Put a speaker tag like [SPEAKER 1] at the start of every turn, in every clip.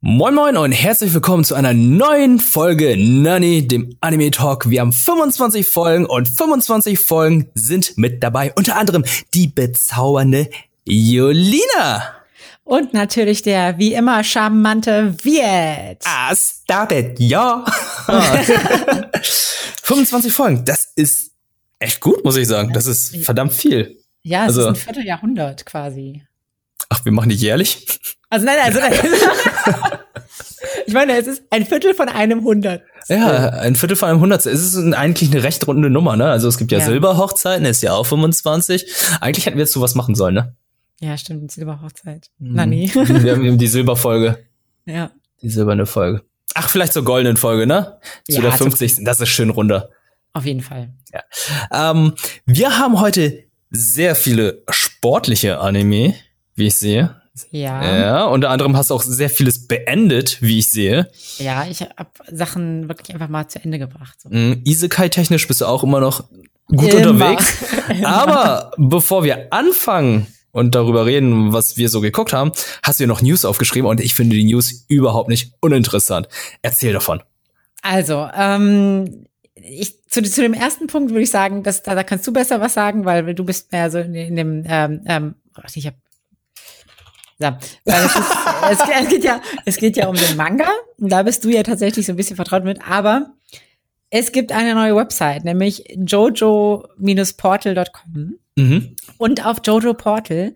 [SPEAKER 1] Moin Moin und herzlich willkommen zu einer neuen Folge Nani, dem Anime Talk. Wir haben 25 Folgen und 25 Folgen sind mit dabei. Unter anderem die bezaubernde Jolina.
[SPEAKER 2] Und natürlich der wie immer charmante Viet.
[SPEAKER 1] Ah, stop it, ja. 25 Folgen, das ist echt gut, muss ich sagen. Das ist verdammt viel.
[SPEAKER 2] Ja, es also, ist ein Vierteljahrhundert quasi.
[SPEAKER 1] Ach, wir machen die jährlich?
[SPEAKER 2] Also nein, also nein. ich meine, es ist ein Viertel von einem Hundert.
[SPEAKER 1] Ja, ein Viertel von einem Hundert. Es ist eigentlich eine recht runde Nummer, ne? Also es gibt ja, ja. Silberhochzeiten, ist ja auch 25. Eigentlich hätten wir jetzt sowas machen sollen, ne?
[SPEAKER 2] Ja, stimmt, Silberhochzeit. Mhm. Na nee.
[SPEAKER 1] Wir haben die Silberfolge.
[SPEAKER 2] Ja.
[SPEAKER 1] Die silberne Folge. Ach, vielleicht zur goldenen Folge, ne? Zu ja, der 50. Das ist schön runter.
[SPEAKER 2] Auf jeden Fall.
[SPEAKER 1] Ja. Ähm, wir haben heute sehr viele sportliche Anime, wie ich sehe.
[SPEAKER 2] Ja.
[SPEAKER 1] Ja, unter anderem hast du auch sehr vieles beendet, wie ich sehe.
[SPEAKER 2] Ja, ich habe Sachen wirklich einfach mal zu Ende gebracht. So.
[SPEAKER 1] Mm, Isekai-technisch bist du auch immer noch gut immer. unterwegs. Aber bevor wir anfangen und darüber reden, was wir so geguckt haben, hast du dir noch News aufgeschrieben und ich finde die News überhaupt nicht uninteressant. Erzähl davon.
[SPEAKER 2] Also, ähm, ich, zu, zu dem ersten Punkt würde ich sagen, dass da, da kannst du besser was sagen, weil du bist mehr so in, in dem, ähm, ähm, ich habe ja, weil es, ist, es, es, geht ja, es geht ja um den Manga und da bist du ja tatsächlich so ein bisschen vertraut mit, aber es gibt eine neue Website, nämlich jojo-portal.com mhm. und auf Jojo Portal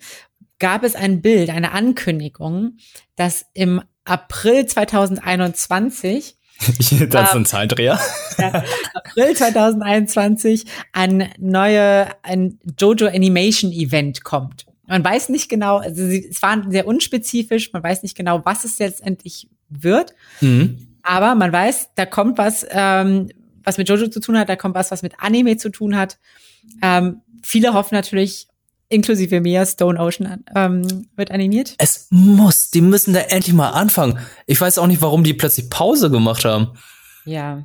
[SPEAKER 2] gab es ein Bild, eine Ankündigung, dass im April 2021
[SPEAKER 1] das ist ein ähm, Zahlendreher.
[SPEAKER 2] Ja, April 2021 ein neue, ein Jojo Animation Event kommt. Man weiß nicht genau, also sie, es war sehr unspezifisch, man weiß nicht genau, was es letztendlich wird. Mhm. Aber man weiß, da kommt was, ähm, was mit Jojo zu tun hat, da kommt was, was mit Anime zu tun hat. Ähm, viele hoffen natürlich, inklusive mir, Stone Ocean ähm, wird animiert.
[SPEAKER 1] Es muss, die müssen da endlich mal anfangen. Ich weiß auch nicht, warum die plötzlich Pause gemacht haben.
[SPEAKER 2] Ja.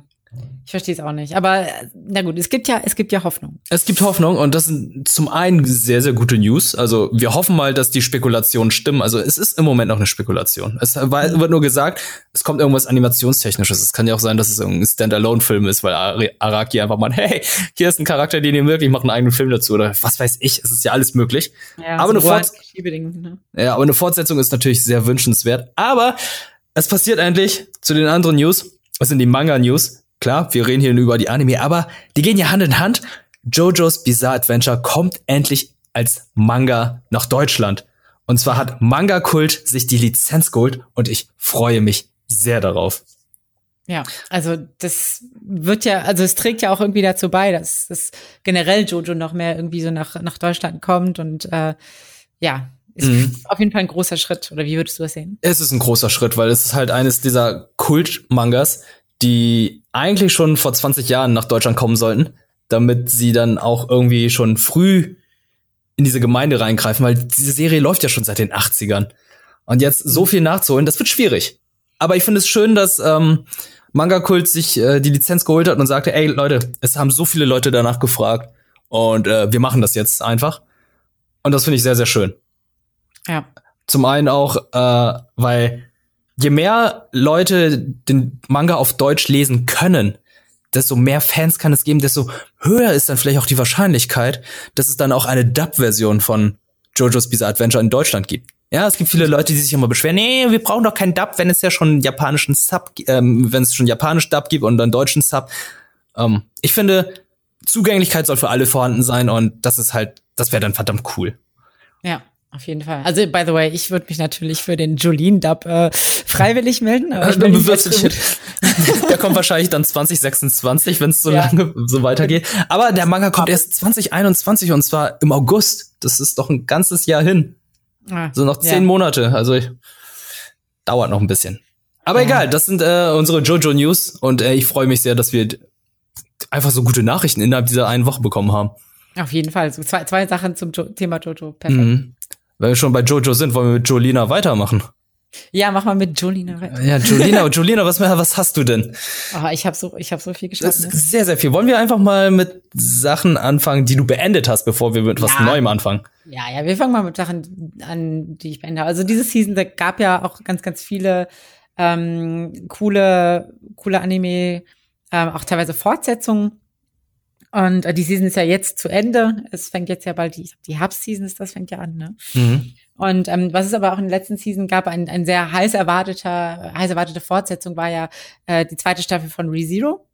[SPEAKER 2] Ich verstehe es auch nicht. Aber na gut, es gibt ja, es gibt ja Hoffnung.
[SPEAKER 1] Es gibt Hoffnung und das sind zum einen sehr, sehr gute News. Also wir hoffen mal, dass die Spekulationen stimmen. Also es ist im Moment noch eine Spekulation. Es wird nur gesagt, es kommt irgendwas Animationstechnisches. Es kann ja auch sein, dass es irgendein Standalone-Film ist, weil Araki einfach mal, hey, hier ist ein Charakter, den ihr möglich macht einen eigenen Film dazu oder was weiß ich. Es ist ja alles möglich. Ja, aber, eine Fort ne? ja, aber eine Fortsetzung ist natürlich sehr wünschenswert. Aber es passiert endlich zu den anderen News. Das sind die Manga-News Klar, wir reden hier nur über die Anime, aber die gehen ja Hand in Hand. JoJo's Bizarre Adventure kommt endlich als Manga nach Deutschland. Und zwar hat Manga Kult sich die Lizenz geholt und ich freue mich sehr darauf.
[SPEAKER 2] Ja, also das wird ja, also es trägt ja auch irgendwie dazu bei, dass, dass generell Jojo noch mehr irgendwie so nach, nach Deutschland kommt und äh, ja, ist mhm. auf jeden Fall ein großer Schritt. Oder wie würdest du das sehen?
[SPEAKER 1] Es ist ein großer Schritt, weil es ist halt eines dieser Kult-Mangas, die eigentlich schon vor 20 Jahren nach Deutschland kommen sollten, damit sie dann auch irgendwie schon früh in diese Gemeinde reingreifen, weil diese Serie läuft ja schon seit den 80ern. Und jetzt so viel nachzuholen, das wird schwierig. Aber ich finde es schön, dass ähm, Manga Kult sich äh, die Lizenz geholt hat und sagte, ey Leute, es haben so viele Leute danach gefragt und äh, wir machen das jetzt einfach. Und das finde ich sehr, sehr schön.
[SPEAKER 2] Ja.
[SPEAKER 1] Zum einen auch, äh, weil je mehr Leute den Manga auf Deutsch lesen können, desto mehr Fans kann es geben, desto höher ist dann vielleicht auch die Wahrscheinlichkeit, dass es dann auch eine Dub-Version von JoJo's Bizarre Adventure in Deutschland gibt. Ja, es gibt viele Leute, die sich immer beschweren, nee, wir brauchen doch keinen Dub, wenn es ja schon japanischen Sub, ähm, wenn es schon japanisch Dub gibt und dann deutschen Sub. Ähm, ich finde, Zugänglichkeit soll für alle vorhanden sein und das ist halt, das wäre dann verdammt cool.
[SPEAKER 2] Ja, auf jeden Fall. Also, by the way, ich würde mich natürlich für den Jolene-Dub äh, freiwillig melden. Aber
[SPEAKER 1] ich bin Der kommt wahrscheinlich dann 2026, wenn es so ja. lange so weitergeht. Aber der Manga kommt erst 2021 und zwar im August. Das ist doch ein ganzes Jahr hin. Ah, so noch zehn ja. Monate. Also ich, dauert noch ein bisschen. Aber ja. egal, das sind äh, unsere Jojo News und äh, ich freue mich sehr, dass wir einfach so gute Nachrichten innerhalb dieser einen Woche bekommen haben.
[SPEAKER 2] Auf jeden Fall. So zwei, zwei Sachen zum jo Thema Jojo. Perfekt. Mhm.
[SPEAKER 1] Wenn wir schon bei Jojo sind, wollen wir mit Jolina weitermachen.
[SPEAKER 2] Ja, mach mal mit Jolina weiter.
[SPEAKER 1] Ja, Jolina, Jolina, was, was hast du denn?
[SPEAKER 2] Oh, ich habe so, ich hab so viel geschafft. Ne?
[SPEAKER 1] Sehr, sehr viel. Wollen wir einfach mal mit Sachen anfangen, die du beendet hast, bevor wir mit ja. was Neuem anfangen?
[SPEAKER 2] Ja, ja, wir fangen mal mit Sachen an, die ich beendet habe. Also diese Season, da gab ja auch ganz, ganz viele ähm, coole, coole Anime, ähm, auch teilweise Fortsetzungen. Und äh, die Season ist ja jetzt zu Ende. Es fängt jetzt ja bald die, die Herbst-Season ist das, fängt ja an, ne? Mhm. Und ähm, was es aber auch in der letzten Season gab, ein, ein sehr heiß erwarteter, heiß erwartete Fortsetzung war ja äh, die zweite Staffel von ReZero.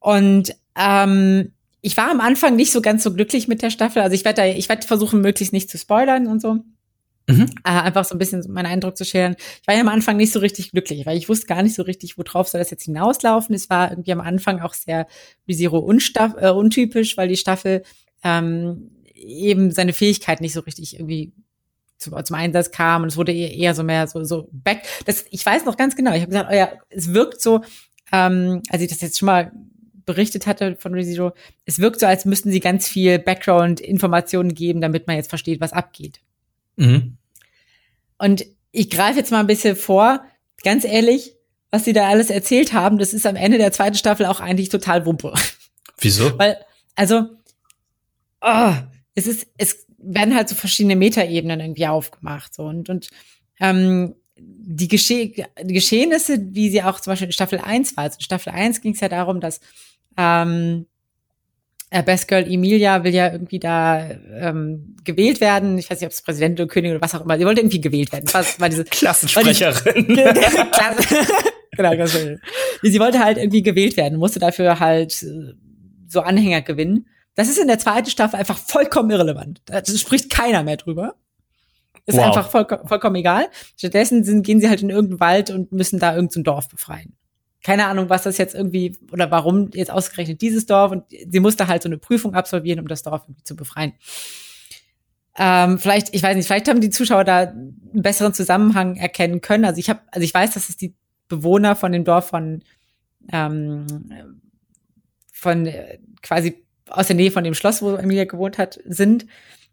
[SPEAKER 2] Und ähm, ich war am Anfang nicht so ganz so glücklich mit der Staffel. Also ich werde ich werde versuchen, möglichst nicht zu spoilern und so. Mhm. Äh, einfach so ein bisschen meinen Eindruck zu scheren. Ich war ja am Anfang nicht so richtig glücklich, weil ich wusste gar nicht so richtig, worauf soll das jetzt hinauslaufen. Es war irgendwie am Anfang auch sehr ReZero äh, untypisch, weil die Staffel ähm, eben seine Fähigkeit nicht so richtig irgendwie zum, zum Einsatz kam und es wurde eher, eher so mehr so so back. Das, ich weiß noch ganz genau. Ich habe gesagt, oh ja, es wirkt so, ähm, als ich das jetzt schon mal berichtet hatte von ReZero, es wirkt so, als müssten sie ganz viel Background-Informationen geben, damit man jetzt versteht, was abgeht. Mhm. Und ich greife jetzt mal ein bisschen vor, ganz ehrlich, was sie da alles erzählt haben, das ist am Ende der zweiten Staffel auch eigentlich total Wumpe.
[SPEAKER 1] Wieso?
[SPEAKER 2] Weil, also, oh, es ist, es werden halt so verschiedene Metaebenen irgendwie aufgemacht. So und, und ähm, die, Gesche die Geschehnisse, wie sie auch zum Beispiel in Staffel 1 war. Also in Staffel 1 ging es ja darum, dass ähm, äh, Best Girl Emilia will ja irgendwie da ähm, gewählt werden. Ich weiß nicht, ob es Präsident oder König oder was auch immer. Sie wollte irgendwie gewählt werden. Das war diese
[SPEAKER 1] Klassensprecherin.
[SPEAKER 2] genau, ganz Sie wollte halt irgendwie gewählt werden, musste dafür halt äh, so Anhänger gewinnen. Das ist in der zweiten Staffel einfach vollkommen irrelevant. Da spricht keiner mehr drüber. Ist wow. einfach voll, vollkommen egal. Stattdessen sind, gehen sie halt in irgendeinen Wald und müssen da irgendein Dorf befreien. Keine Ahnung, was das jetzt irgendwie oder warum jetzt ausgerechnet dieses Dorf und sie musste halt so eine Prüfung absolvieren, um das Dorf irgendwie zu befreien. Ähm, vielleicht, ich weiß nicht, vielleicht haben die Zuschauer da einen besseren Zusammenhang erkennen können. Also ich habe, also ich weiß, dass es die Bewohner von dem Dorf von ähm, von äh, quasi aus der Nähe von dem Schloss, wo Emilia gewohnt hat, sind.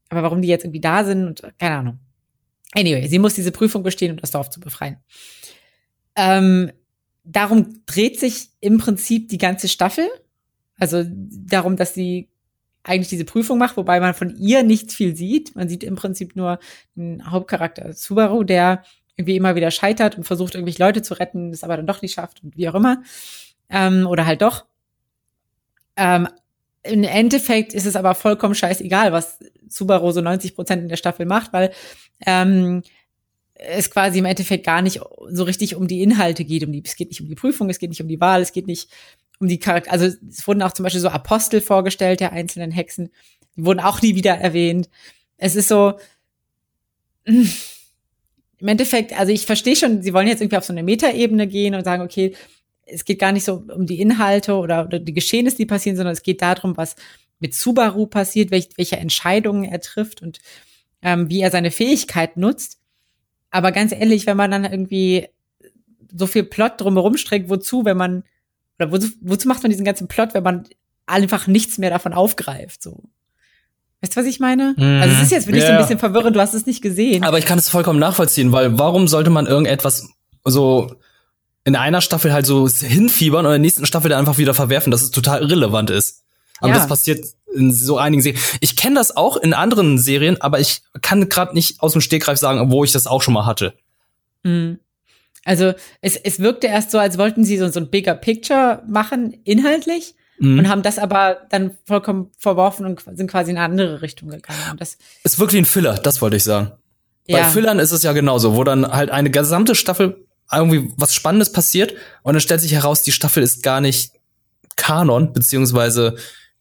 [SPEAKER 2] Aber warum die jetzt irgendwie da sind und keine Ahnung. Anyway, sie muss diese Prüfung bestehen, um das Dorf zu befreien. Ähm, darum dreht sich im Prinzip die ganze Staffel. Also darum, dass sie eigentlich diese Prüfung macht, wobei man von ihr nicht viel sieht. Man sieht im Prinzip nur den Hauptcharakter Subaru, der irgendwie immer wieder scheitert und versucht, irgendwelche Leute zu retten, es aber dann doch nicht schafft und wie auch immer. Ähm, oder halt doch. Ähm, im Endeffekt ist es aber vollkommen scheißegal, was Subaru so 90 Prozent in der Staffel macht, weil ähm, es quasi im Endeffekt gar nicht so richtig um die Inhalte geht. Um die, es geht nicht um die Prüfung, es geht nicht um die Wahl, es geht nicht um die Charakter. Also es wurden auch zum Beispiel so Apostel vorgestellt der einzelnen Hexen. Die wurden auch nie wieder erwähnt. Es ist so. Im Endeffekt, also ich verstehe schon, sie wollen jetzt irgendwie auf so eine Metaebene gehen und sagen, okay, es geht gar nicht so um die Inhalte oder, oder die Geschehnisse, die passieren, sondern es geht darum, was mit Subaru passiert, welch, welche Entscheidungen er trifft und ähm, wie er seine Fähigkeit nutzt. Aber ganz ehrlich, wenn man dann irgendwie so viel Plot drumherum streckt, wozu, wenn man, oder wozu, wozu macht man diesen ganzen Plot, wenn man einfach nichts mehr davon aufgreift, so. Weißt du, was ich meine? Mm, also es ist jetzt wirklich yeah. so ein bisschen verwirrend, du hast es nicht gesehen.
[SPEAKER 1] Aber ich kann es vollkommen nachvollziehen, weil warum sollte man irgendetwas so in einer Staffel halt so hinfiebern und in der nächsten Staffel dann einfach wieder verwerfen, dass es total irrelevant ist. Aber ja. das passiert in so einigen Serien. Ich kenne das auch in anderen Serien, aber ich kann gerade nicht aus dem Stegreif sagen, wo ich das auch schon mal hatte.
[SPEAKER 2] Mhm. Also es, es wirkte erst so, als wollten sie so, so ein bigger Picture machen, inhaltlich, mhm. und haben das aber dann vollkommen verworfen und sind quasi in eine andere Richtung gegangen. Und das
[SPEAKER 1] ist wirklich ein Filler, das wollte ich sagen. Ja. Bei Fillern ist es ja genauso, wo dann halt eine gesamte Staffel irgendwie was Spannendes passiert und dann stellt sich heraus, die Staffel ist gar nicht Kanon, beziehungsweise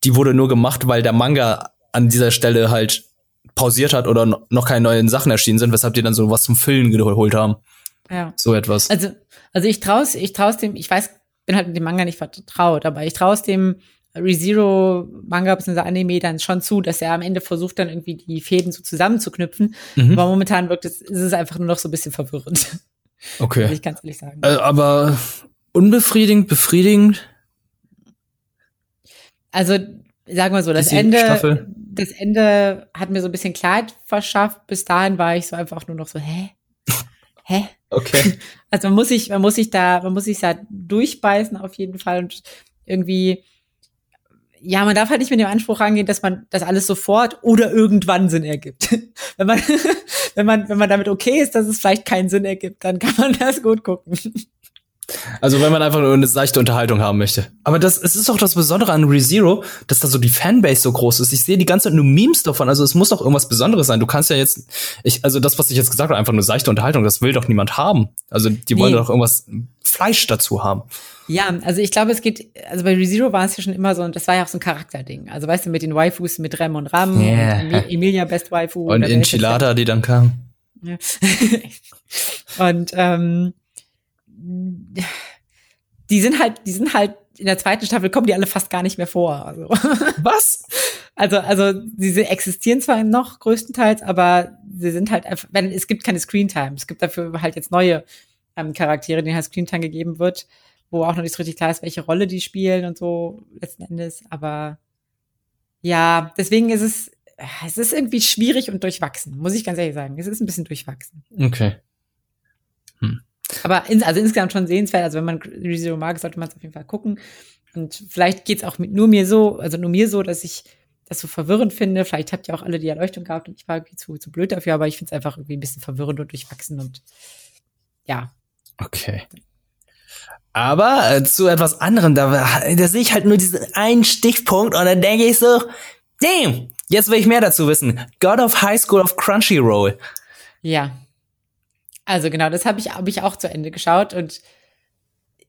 [SPEAKER 1] die wurde nur gemacht, weil der Manga an dieser Stelle halt pausiert hat oder noch keine neuen Sachen erschienen sind, weshalb die dann so was zum Füllen geholt haben. Ja. So etwas.
[SPEAKER 2] Also, also ich traus, ich traus dem, ich weiß, bin halt mit dem Manga nicht vertraut, aber ich traus dem ReZero Manga bzw. Anime dann schon zu, dass er am Ende versucht dann irgendwie die Fäden so zusammenzuknüpfen. Mhm. Aber momentan wirkt es, ist es einfach nur noch so ein bisschen verwirrend.
[SPEAKER 1] Okay.
[SPEAKER 2] Will ich ganz ehrlich sagen.
[SPEAKER 1] Äh, aber unbefriedigend, befriedigend?
[SPEAKER 2] Also, sagen wir so, das Ende, Staffel? das Ende hat mir so ein bisschen Kleid verschafft. Bis dahin war ich so einfach nur noch so, hä? Hä?
[SPEAKER 1] Okay.
[SPEAKER 2] Also man muss sich, man muss sich da, man muss sich da durchbeißen auf jeden Fall und irgendwie, ja, man darf halt nicht mit dem Anspruch rangehen, dass man das alles sofort oder irgendwann Sinn ergibt. wenn man, wenn man, wenn man damit okay ist, dass es vielleicht keinen Sinn ergibt, dann kann man das gut gucken.
[SPEAKER 1] Also wenn man einfach nur eine seichte Unterhaltung haben möchte. Aber das, es ist auch das Besondere an ReZero, dass da so die Fanbase so groß ist. Ich sehe die ganze Zeit nur Memes davon. Also es muss doch irgendwas Besonderes sein. Du kannst ja jetzt, ich, also das, was ich jetzt gesagt habe, einfach nur seichte Unterhaltung, das will doch niemand haben. Also die wollen nee. doch irgendwas Fleisch dazu haben.
[SPEAKER 2] Ja, also ich glaube, es geht, also bei ReZero war es ja schon immer so, und das war ja auch so ein Charakterding. Also weißt du, mit den Waifus, mit Rem und Ram, yeah. und Emilia Best Waifu.
[SPEAKER 1] Und Enchilada, die dann kam.
[SPEAKER 2] Ja. und ähm, die sind halt, die sind halt in der zweiten Staffel kommen die alle fast gar nicht mehr vor. Also.
[SPEAKER 1] Was?
[SPEAKER 2] Also, also sie existieren zwar noch größtenteils, aber sie sind halt einfach, wenn es gibt keine Screentime. Es gibt dafür halt jetzt neue ähm, Charaktere, denen halt Screentime gegeben wird, wo auch noch nicht so richtig klar ist, welche Rolle die spielen und so letzten Endes. Aber ja, deswegen ist es, es ist irgendwie schwierig und durchwachsen, muss ich ganz ehrlich sagen. Es ist ein bisschen durchwachsen.
[SPEAKER 1] Okay.
[SPEAKER 2] Aber in, also insgesamt schon sehenswert. Also wenn man ReZero mag, sollte man es auf jeden Fall gucken. Und vielleicht geht's auch mit nur mir so, also nur mir so, dass ich das so verwirrend finde. Vielleicht habt ihr auch alle die Erleuchtung gehabt und ich war irgendwie zu, zu blöd dafür, aber ich finde es einfach irgendwie ein bisschen verwirrend und durchwachsen und ja.
[SPEAKER 1] Okay. Aber äh, zu etwas anderem, da, da sehe ich halt nur diesen einen Stichpunkt und dann denke ich so, damn, jetzt will ich mehr dazu wissen. God of High School of Crunchyroll.
[SPEAKER 2] Ja, also genau, das habe ich, hab ich auch zu Ende geschaut und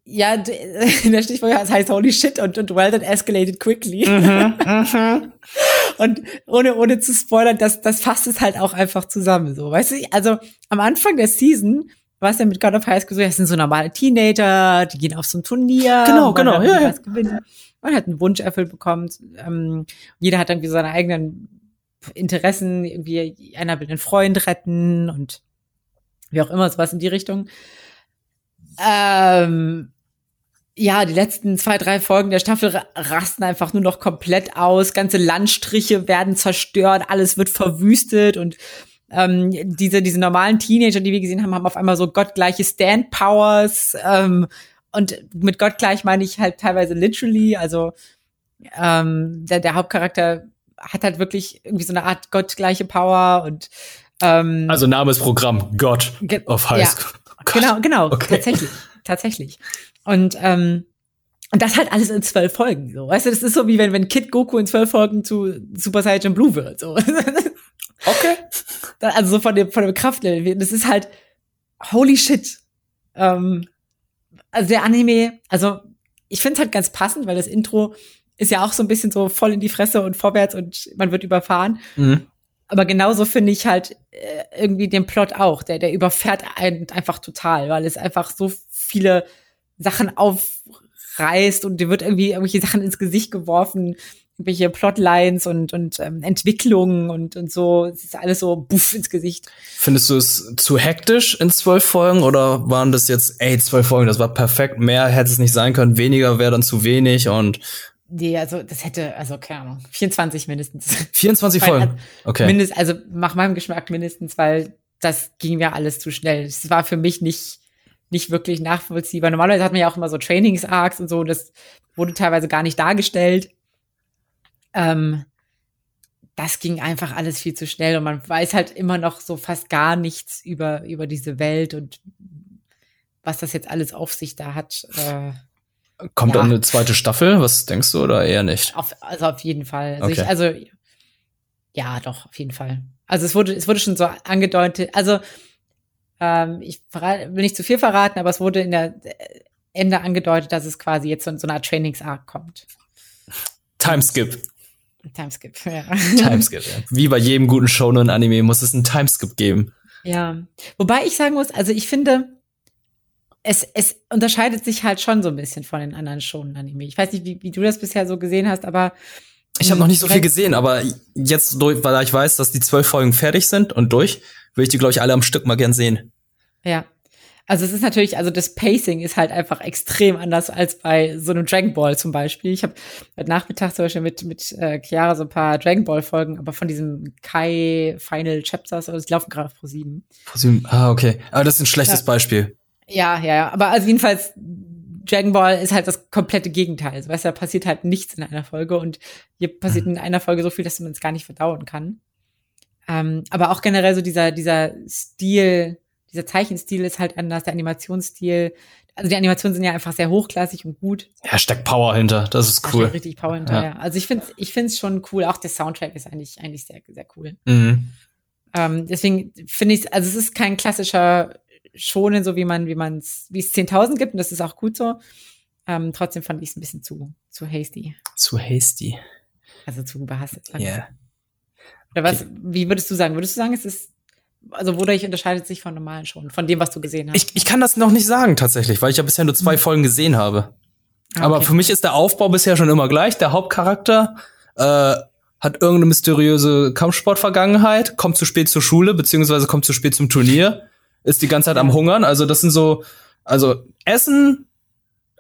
[SPEAKER 2] ja, der Stichwort heißt Holy Shit und, und well that escalated quickly. Mhm, mhm. und ohne, ohne zu spoilern, das, das fasst es halt auch einfach zusammen, so, weißt du? Also, am Anfang der Season war es ja mit God of High School so, das sind so normale Teenager, die gehen auf so ein Turnier.
[SPEAKER 1] Genau, genau, ja, ja.
[SPEAKER 2] Man hat einen Wunsch erfüllt bekommen. Ähm, jeder hat irgendwie seine eigenen Interessen, irgendwie einer will einen Freund retten und wie auch immer, sowas in die Richtung. Ähm, ja, die letzten zwei, drei Folgen der Staffel rasten einfach nur noch komplett aus. Ganze Landstriche werden zerstört, alles wird verwüstet und ähm, diese, diese normalen Teenager, die wir gesehen haben, haben auf einmal so gottgleiche Stand-Powers. Ähm, und mit gottgleich meine ich halt teilweise literally. Also ähm, der, der Hauptcharakter hat halt wirklich irgendwie so eine Art gottgleiche Power und
[SPEAKER 1] ähm, also Name ist Programm, God of High School.
[SPEAKER 2] Oh genau, genau, okay. tatsächlich, tatsächlich. Und ähm, und das halt alles in zwölf Folgen. So, weißt du, das ist so wie wenn wenn Kid Goku in zwölf Folgen zu Super Saiyan Blue wird. So.
[SPEAKER 1] Okay.
[SPEAKER 2] Also so von dem von dem Kraftlevel. Das ist halt holy shit. Ähm, also der Anime, also ich finde es halt ganz passend, weil das Intro ist ja auch so ein bisschen so voll in die Fresse und vorwärts und man wird überfahren. Mhm. Aber genauso finde ich halt äh, irgendwie den Plot auch. Der, der überfährt einen einfach total, weil es einfach so viele Sachen aufreißt und dir wird irgendwie irgendwelche Sachen ins Gesicht geworfen, irgendwelche Plotlines und, und ähm, Entwicklungen und, und so. Es ist alles so buff ins Gesicht.
[SPEAKER 1] Findest du es zu hektisch in zwölf Folgen oder waren das jetzt, ey, zwölf Folgen, das war perfekt, mehr hätte es nicht sein können, weniger wäre dann zu wenig und
[SPEAKER 2] Nee, also das hätte, also keine Ahnung, 24 mindestens.
[SPEAKER 1] 24 Folgen? Okay.
[SPEAKER 2] Mindest, also nach meinem Geschmack mindestens, weil das ging mir alles zu schnell. Es war für mich nicht, nicht wirklich nachvollziehbar. Normalerweise hat man ja auch immer so Trainings-Arcs und so, das wurde teilweise gar nicht dargestellt. Ähm, das ging einfach alles viel zu schnell und man weiß halt immer noch so fast gar nichts über, über diese Welt und was das jetzt alles auf sich da hat. Äh,
[SPEAKER 1] Kommt ja. dann eine zweite Staffel? Was denkst du oder eher nicht?
[SPEAKER 2] Auf, also auf jeden Fall. Also, okay. ich, also ja, doch, auf jeden Fall. Also es wurde, es wurde schon so angedeutet, also ähm, ich will nicht zu viel verraten, aber es wurde in der Ende angedeutet, dass es quasi jetzt so, so eine Art Trainings-Arc kommt.
[SPEAKER 1] Timeskip.
[SPEAKER 2] Timeskip, ja.
[SPEAKER 1] Timeskip, ja. Wie bei jedem guten Shonen-Anime muss es einen Timeskip geben.
[SPEAKER 2] Ja. Wobei ich sagen muss, also ich finde, es, es unterscheidet sich halt schon so ein bisschen von den anderen Shonen-Anime. Ich weiß nicht, wie, wie du das bisher so gesehen hast, aber
[SPEAKER 1] ich habe noch nicht so viel gesehen, aber jetzt, weil ich weiß, dass die zwölf Folgen fertig sind und durch, will ich die, glaube ich, alle am Stück mal gern sehen.
[SPEAKER 2] Ja. Also es ist natürlich, also das Pacing ist halt einfach extrem anders als bei so einem Dragon Ball zum Beispiel. Ich habe heute Nachmittag zum Beispiel mit, mit äh, Chiara so ein paar Dragon Ball Folgen, aber von diesem Kai Final Chapters, also die laufen gerade auf Pro 7.
[SPEAKER 1] Pro 7, ah, okay. Aber das ist ein schlechtes ja. Beispiel.
[SPEAKER 2] Ja, ja, ja. Aber also jedenfalls, Dragon Ball ist halt das komplette Gegenteil. Also, weißt du, da passiert halt nichts in einer Folge und hier passiert in einer Folge so viel, dass man es gar nicht verdauen kann. Ähm, aber auch generell so dieser, dieser Stil, dieser Zeichenstil ist halt anders, der Animationsstil. Also die Animationen sind ja einfach sehr hochklassig und gut.
[SPEAKER 1] Ja, steckt Power hinter. Das ist
[SPEAKER 2] Da
[SPEAKER 1] cool.
[SPEAKER 2] richtig Power hinter,
[SPEAKER 1] Ja.
[SPEAKER 2] ja. Also ich finde ich finde es schon cool. Auch der Soundtrack ist eigentlich, eigentlich sehr, sehr cool.
[SPEAKER 1] Mhm.
[SPEAKER 2] Ähm, deswegen finde ich, also es ist kein klassischer Schonen, so wie man, wie man es, wie es 10.000 gibt, und das ist auch gut so. Ähm, trotzdem fand ich es ein bisschen zu, zu hasty,
[SPEAKER 1] Zu hasty.
[SPEAKER 2] also zu überhastet.
[SPEAKER 1] Ja.
[SPEAKER 2] wir. Oder was, wie würdest du sagen? Würdest du sagen, es ist, also wodurch unterscheidet sich von normalen Schonen, von dem, was du gesehen hast?
[SPEAKER 1] Ich, ich kann das noch nicht sagen tatsächlich, weil ich ja bisher nur zwei Folgen gesehen habe.
[SPEAKER 2] Ah,
[SPEAKER 1] Aber
[SPEAKER 2] okay.
[SPEAKER 1] für mich ist der Aufbau bisher schon immer gleich. Der Hauptcharakter äh, hat irgendeine mysteriöse Kampfsportvergangenheit, kommt zu spät zur Schule, beziehungsweise kommt zu spät zum Turnier, ist die ganze Zeit am Hungern. Also das sind so, also Essen,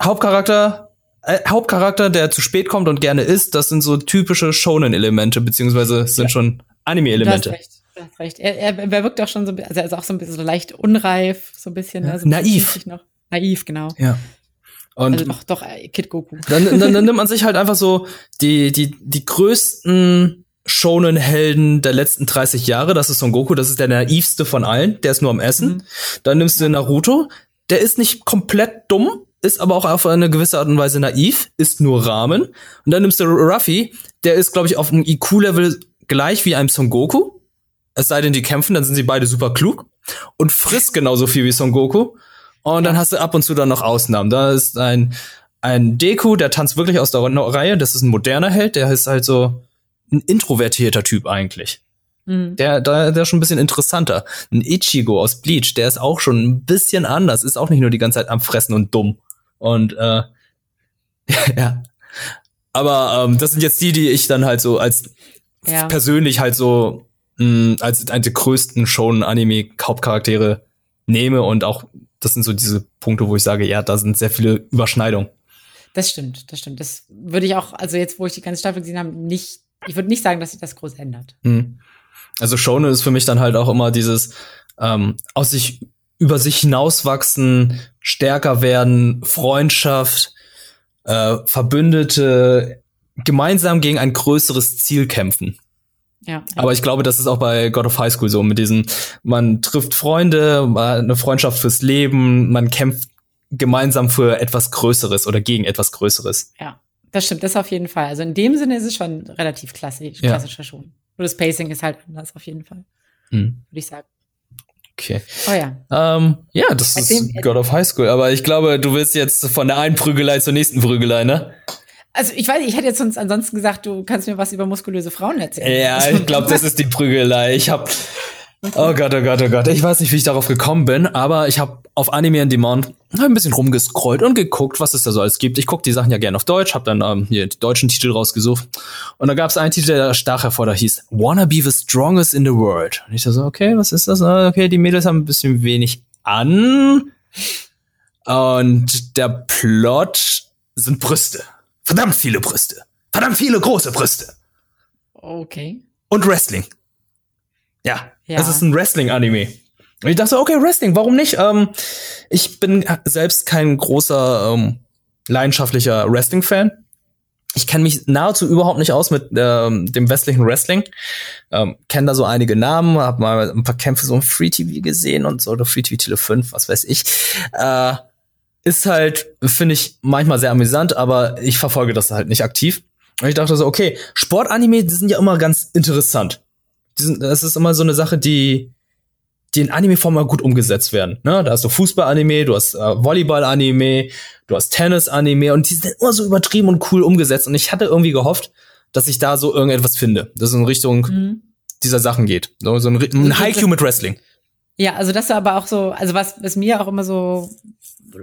[SPEAKER 1] Hauptcharakter, äh, Hauptcharakter, der zu spät kommt und gerne isst, das sind so typische Shonen-Elemente, beziehungsweise sind schon
[SPEAKER 2] Du hast
[SPEAKER 1] Anime-Elemente.
[SPEAKER 2] recht. Du hast recht. Er, er, er wirkt auch schon so, also er ist auch so ein bisschen so leicht unreif, so ein bisschen.
[SPEAKER 1] Ja,
[SPEAKER 2] Also ein bisschen
[SPEAKER 1] naiv.
[SPEAKER 2] Naiv, genau.
[SPEAKER 1] Ja. Und
[SPEAKER 2] Also doch, doch, äh, Kid Goku.
[SPEAKER 1] dann, dann, dann nimmt man sich halt einfach so die, die, die größten Shonen-Helden der letzten 30 Jahre. Das ist Son Goku, das ist der naivste von allen. Der ist nur am Essen.
[SPEAKER 2] Mhm.
[SPEAKER 1] Dann nimmst du Naruto. Der ist nicht komplett dumm, ist aber auch auf eine gewisse Art und Weise naiv, ist nur Rahmen. Und dann nimmst du Ruffy. Der ist, glaube ich, auf einem IQ-Level gleich wie einem Son Goku. Es sei denn, die kämpfen, dann sind sie beide super klug. Und frisst genauso viel wie Son Goku. Und dann hast du ab und zu dann noch Ausnahmen. Da ist ein, ein Deku, der tanzt wirklich aus der Reihe. Das ist ein moderner Held. Der ist halt so ein introvertierter Typ eigentlich.
[SPEAKER 2] Mhm.
[SPEAKER 1] Der, der, der ist schon ein bisschen interessanter. Ein Ichigo aus Bleach, der ist auch schon ein bisschen anders. Ist auch nicht nur die ganze Zeit am Fressen und dumm. Und äh, ja. Aber ähm, das sind jetzt die, die ich dann halt so als
[SPEAKER 2] Ja.
[SPEAKER 1] persönlich halt so mh, als eine der größten Shonen-Anime-Hauptcharaktere nehme und auch das sind so diese Punkte, wo ich sage, ja, da sind sehr viele Überschneidungen.
[SPEAKER 2] Das stimmt, das stimmt. Das würde ich auch, also jetzt, wo ich die ganze Staffel gesehen habe, nicht, ich würde nicht sagen, dass sich das groß ändert.
[SPEAKER 1] Mhm. Also Shonen ist für mich dann halt auch immer dieses ähm, aus sich über sich hinauswachsen, stärker werden, Freundschaft, äh, Verbündete, gemeinsam gegen ein größeres Ziel kämpfen.
[SPEAKER 2] Ja.
[SPEAKER 1] Aber ich glaube, das ist auch bei God of High School so mit diesem, man trifft Freunde, man- eine Freundschaft fürs Leben, man kämpft gemeinsam für etwas Größeres oder gegen etwas Größeres.
[SPEAKER 2] ja, das stimmt, das auf jeden Fall. Also in dem Sinne ist es schon relativ klassisch,
[SPEAKER 1] Ja.
[SPEAKER 2] klassischer schon. Nur das Pacing ist halt anders auf jeden Fall,
[SPEAKER 1] Hm.
[SPEAKER 2] würde ich sagen.
[SPEAKER 1] Okay.
[SPEAKER 2] Oh ja.
[SPEAKER 1] Ähm, ja, das
[SPEAKER 2] Erzähl-
[SPEAKER 1] ist God of High School. Aber ich glaube, du willst jetzt von der einen Prügelei zur nächsten Prügelei, ne?
[SPEAKER 2] Also ich weiß, ich hätte jetzt sonst ansonsten gesagt, du kannst mir was über muskulöse Frauen erzählen.
[SPEAKER 1] Ja, ich glaube, das ist die Prügelei. Ich Oh Gott, oh Gott, oh Gott. Ich weiß nicht, wie ich darauf gekommen bin, aber ich habe auf Anime on Demand ein bisschen rumgescrollt und geguckt, was es da so alles gibt. Ich gucke die Sachen ja gerne auf Deutsch, habe dann ähm, hier die deutschen Titel rausgesucht. Und da gab es einen Titel, der stach hervor, der hieß Wanna be the strongest in the world. Und ich dachte so, okay, was ist das? Ah, Okay, die Mädels haben ein bisschen wenig an. Und der Plot sind Brüste. Verdammt viele Brüste. Verdammt viele große Brüste.
[SPEAKER 2] Okay.
[SPEAKER 1] Und Wrestling. Ja,
[SPEAKER 2] Ja.
[SPEAKER 1] es ist ein Wrestling-Anime. Und ich dachte, okay, Wrestling, warum nicht? Ähm, ich bin selbst kein großer, ähm, leidenschaftlicher Wrestling-Fan. Ich kenne mich nahezu überhaupt nicht aus mit ähm, dem westlichen Wrestling. Ähm, kenne da so einige Namen, habe mal ein paar Kämpfe so im Free TV gesehen und so, oder Free TV Tele 5, was weiß ich. Äh, ist halt, finde ich, manchmal sehr amüsant, aber ich verfolge das halt nicht aktiv. Und ich dachte so, okay, Sportanime, die sind ja immer ganz interessant. Das ist immer so eine Sache, die, die in Anime-Form mal gut umgesetzt werden. Ne? Da hast du Fußball-Anime, du hast äh, Volleyball-Anime, du hast Tennis-Anime und die sind immer so übertrieben und cool umgesetzt. Und ich hatte irgendwie gehofft, dass ich da so irgendetwas finde, das in Richtung
[SPEAKER 2] Mhm.
[SPEAKER 1] dieser Sachen geht. So, so ein, ein Haiku mit Wrestling.
[SPEAKER 2] Ja, also das war aber auch so, also was, was mir auch immer so,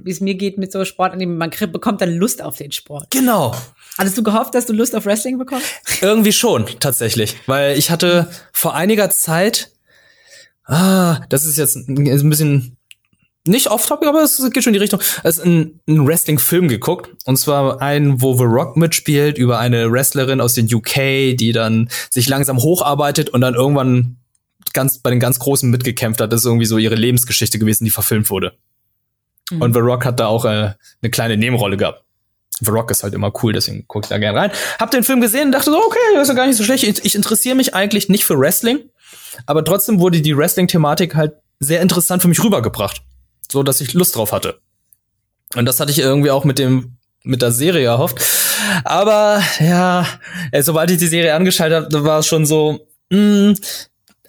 [SPEAKER 2] wie es mir geht mit so Sport, man bekommt dann Lust auf den Sport.
[SPEAKER 1] Genau.
[SPEAKER 2] Hattest du gehofft, dass du Lust auf Wrestling bekommst?
[SPEAKER 1] Irgendwie schon, tatsächlich. Weil ich hatte vor einiger Zeit, ah, das ist jetzt ein bisschen nicht off-topic, aber es geht schon in die Richtung. Ist ein, ein Wrestling-Film geguckt. Und zwar ein, wo The Rock mitspielt über eine Wrestlerin aus den UK, die dann sich langsam hocharbeitet und dann irgendwann ganz bei den ganz Großen mitgekämpft hat. Das ist irgendwie so ihre Lebensgeschichte gewesen, die verfilmt wurde. Mhm. Und The Rock hat da auch äh, eine kleine Nebenrolle gehabt. The Rock ist halt immer cool, deswegen guck ich da gerne rein. Hab den Film gesehen und dachte so, okay, das ist ja gar nicht so schlecht. Ich, interessiere mich eigentlich nicht für Wrestling, aber trotzdem wurde die Wrestling-Thematik halt sehr interessant für mich rübergebracht. So, dass ich Lust drauf hatte. Und das hatte ich irgendwie auch mit dem, mit der Serie erhofft. Aber, ja, sobald ich die Serie angeschaltet habe, war es schon so, mh,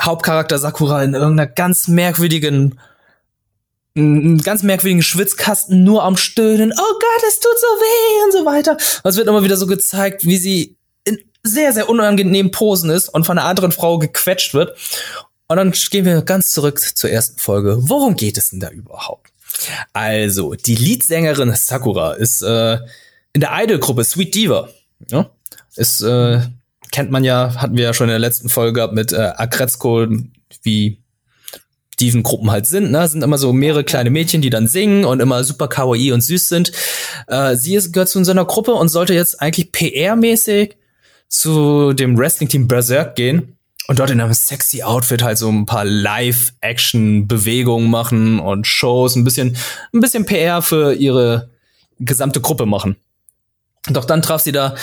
[SPEAKER 1] Hauptcharakter Sakura in irgendeiner ganz merkwürdigen einen ganz merkwürdigen Schwitzkasten nur am Stöhnen. Oh Gott, es tut so weh und so weiter. Es wird immer wieder so gezeigt, wie sie in sehr, sehr unangenehmen Posen ist und von einer anderen Frau gequetscht wird. Und dann gehen wir ganz zurück zur ersten Folge. Worum geht es denn da überhaupt? Also, die Leadsängerin Sakura ist äh, in der Idol-Gruppe Sweet Diva. Ja? Ist, äh, kennt man ja, hatten wir ja schon in der letzten Folge gehabt mit äh, Akretzko, wie Diven-Gruppen halt sind, ne? Sind immer so mehrere kleine Mädchen, die dann singen und immer super kawaii und süß sind. Äh, sie ist, gehört zu einer Gruppe und sollte jetzt eigentlich PR-mäßig zu dem Wrestling-Team Berserk gehen und dort in einem sexy Outfit halt so ein paar Live-Action-Bewegungen machen und Shows, ein bisschen, ein bisschen PR für ihre gesamte Gruppe machen. Doch dann traf sie da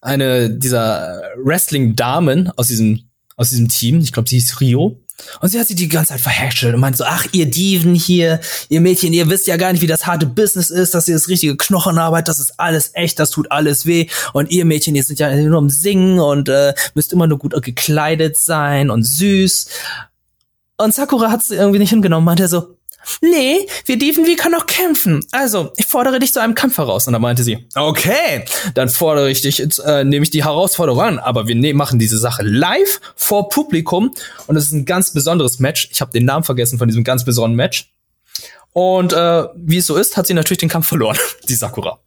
[SPEAKER 1] eine dieser Wrestling-Damen aus diesem, aus diesem Team, ich glaube, sie hieß Rio, und sie hat sie die ganze Zeit verhätschelt und meint so, ach, ihr Diven hier, ihr Mädchen, ihr wisst ja gar nicht, wie das harte Business ist, dass ihr das richtige Knochenarbeit, das ist alles echt, das tut alles weh. Und ihr Mädchen, ihr sind ja nur am Singen und äh, müsst immer nur gut gekleidet sein und süß. Und Sakura hat es irgendwie nicht hingenommen, meinte er so, nee, wir Dieven, wir können auch kämpfen. Also, ich fordere dich zu einem Kampf heraus. Und dann meinte sie, okay, dann fordere ich dich, äh, nehme ich die Herausforderung an. Aber wir ne machen diese Sache live vor Publikum. Und es ist ein ganz besonderes Match. Ich habe den Namen vergessen von diesem ganz besonderen Match. Und äh, wie es so ist, hat sie natürlich den Kampf verloren, die Sakura.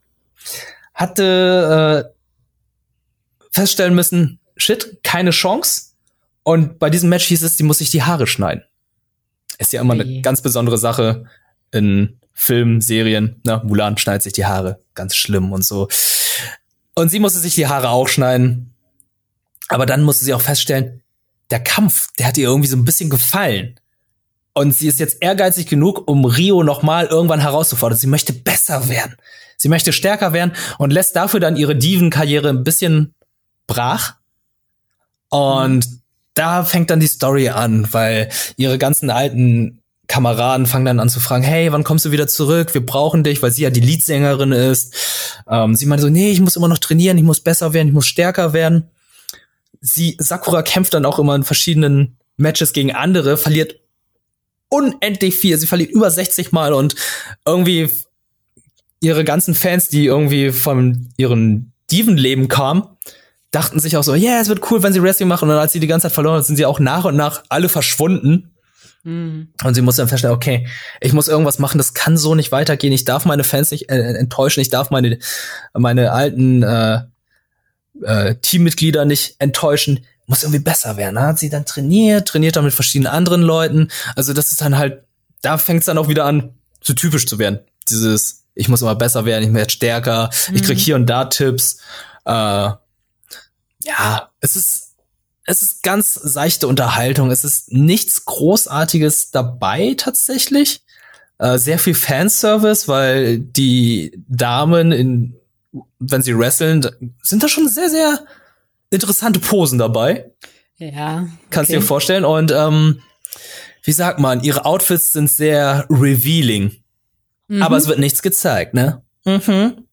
[SPEAKER 1] Hatte äh, feststellen müssen, shit, keine Chance. Und bei diesem Match hieß es, sie muss sich die Haare schneiden. Ist ja immer eine ganz besondere Sache in Filmen, Serien. Ne? Mulan schneidet sich die Haare. Ganz schlimm und so. Und sie musste sich die Haare auch schneiden. Aber dann musste sie auch feststellen, der Kampf, der hat ihr irgendwie so ein bisschen gefallen. Und sie ist jetzt ehrgeizig genug, um Rio nochmal irgendwann herauszufordern. Sie möchte besser werden. Sie möchte stärker werden und lässt dafür dann ihre Diven-Karriere ein bisschen brach. Und da fängt dann die Story an, weil ihre ganzen alten Kameraden fangen dann an zu fragen, hey, wann kommst du wieder zurück? Wir brauchen dich, weil sie ja die Leadsängerin ist. Ähm, sie meinte so, nee, ich muss immer noch trainieren, ich muss besser werden, ich muss stärker werden. Sie, Sakura kämpft dann auch immer in verschiedenen Matches gegen andere, verliert unendlich viel. Sie verliert über 60 Mal und irgendwie ihre ganzen Fans, die irgendwie von ihren Diven-Leben kamen, dachten sich auch so, ja, yeah, es wird cool, wenn sie Wrestling machen. Und als sie die ganze Zeit verloren hat, sind sie auch nach und nach alle verschwunden. Mhm. Und sie muss dann feststellen, okay, ich muss irgendwas machen, das kann so nicht weitergehen. Ich darf meine Fans nicht äh, enttäuschen, ich darf meine, meine alten äh, äh, Teammitglieder nicht enttäuschen. Muss irgendwie besser werden. Da hat sie dann trainiert, trainiert dann mit verschiedenen anderen Leuten. Also das ist dann halt, da fängt es dann auch wieder an, so typisch zu werden. Dieses, ich muss immer besser werden, ich werde stärker, mhm. ich krieg hier und da Tipps. Äh, ja, es ist, es ist ganz seichte Unterhaltung. Es ist nichts Großartiges dabei tatsächlich. Äh, sehr viel Fanservice, weil die Damen in, wenn sie wresteln, sind da schon sehr, sehr interessante Posen dabei.
[SPEAKER 2] Ja. Okay.
[SPEAKER 1] Kannst du dir vorstellen. Und ähm, wie sagt man, ihre Outfits sind sehr revealing. Mhm. Aber es wird nichts gezeigt, ne? Mhm.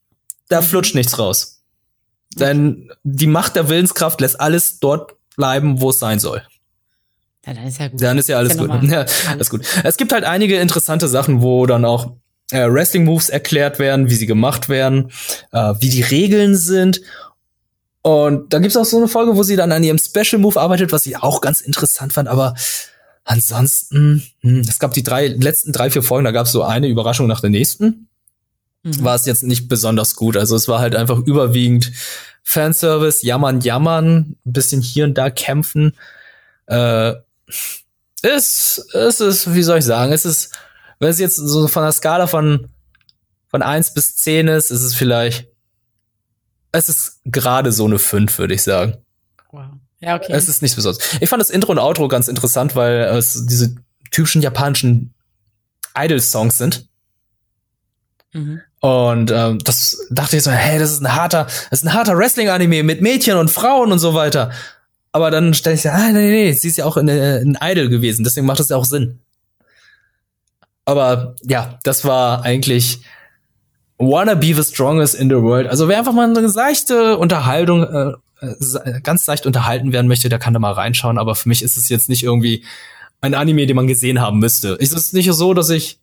[SPEAKER 1] Da mhm. flutscht nichts raus. Denn die Macht der Willenskraft lässt alles dort bleiben, wo es sein soll.
[SPEAKER 2] Ja, dann ist ja gut.
[SPEAKER 1] Dann ist ja alles ist ja gut. Ja, alles gut. Es gibt halt einige interessante Sachen, wo dann auch äh, Wrestling Moves erklärt werden, wie sie gemacht werden, äh, wie die Regeln sind. Und da gibt's auch so eine Folge, wo sie dann an ihrem Special Move arbeitet, was ich auch ganz interessant fand. Aber ansonsten, hm, es gab die drei letzten drei vier Folgen, da gab's so eine Überraschung nach der nächsten mhm. war es jetzt nicht besonders gut. Also es war halt einfach überwiegend Fanservice, jammern, jammern, ein bisschen hier und da kämpfen. Äh, ist, es ist, wie soll ich sagen, es ist, wenn es jetzt so von der Skala von, von eins bis zehn ist, ist es vielleicht, es ist gerade so eine fünf, würde ich sagen.
[SPEAKER 2] Wow. Ja, okay.
[SPEAKER 1] Es ist nicht besonders. Ich fand das Intro und Outro ganz interessant, weil es diese typischen japanischen Idol-Songs sind. Mhm. Und ähm, das dachte ich so, hey, das ist ein harter, das ist ein harter Wrestling-Anime mit Mädchen und Frauen und so weiter. Aber dann stelle ich ja, ah, nee, nee, sie ist ja auch in, in Idol gewesen, deswegen macht das ja auch Sinn. Aber ja, das war eigentlich Wanna Be the Strongest in the World. Also wer einfach mal eine leichte Unterhaltung, äh, äh, ganz leicht unterhalten werden möchte, der kann da mal reinschauen. Aber für mich ist es jetzt nicht irgendwie ein Anime, den man gesehen haben müsste. Ist es nicht so, dass ich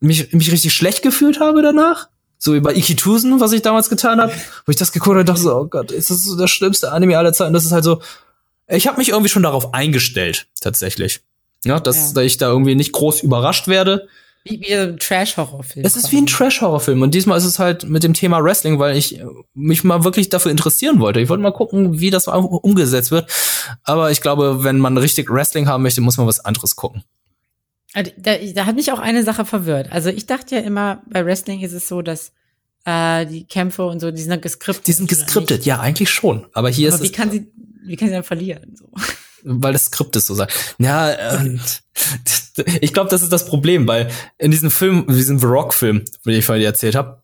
[SPEAKER 1] mich, mich richtig schlecht gefühlt habe danach? So wie bei Ikitusen, was ich damals getan habe, wo ich das geguckt habe und dachte so, oh Gott, ist das so der schlimmste Anime aller Zeiten? Das ist halt so, ich habe mich irgendwie schon darauf eingestellt, tatsächlich. Ja, dass ja. ich da irgendwie nicht groß überrascht werde.
[SPEAKER 2] Wie, wie ein Trash-Horrorfilm.
[SPEAKER 1] Es ist wie ein Trash-Horrorfilm. Und diesmal ist es halt mit dem Thema Wrestling, weil ich mich mal wirklich dafür interessieren wollte. Ich wollte mal gucken, wie das umgesetzt wird. Aber ich glaube, wenn man richtig Wrestling haben möchte, muss man was anderes gucken.
[SPEAKER 2] Also, da, da hat mich auch eine Sache verwirrt. Also ich dachte ja immer, bei Wrestling ist es so, dass äh, die Kämpfe und so, die sind geskriptet.
[SPEAKER 1] Die sind geskriptet, ja, eigentlich schon. Aber hier
[SPEAKER 2] Aber
[SPEAKER 1] ist
[SPEAKER 2] wie es. Kann sie, wie kann sie dann verlieren? So?
[SPEAKER 1] weil das Skript ist so sagt. Ja, äh, ich glaube, das ist das Problem, weil in diesem Film, in diesem The Rock-Film, den ich vorhin erzählt habe,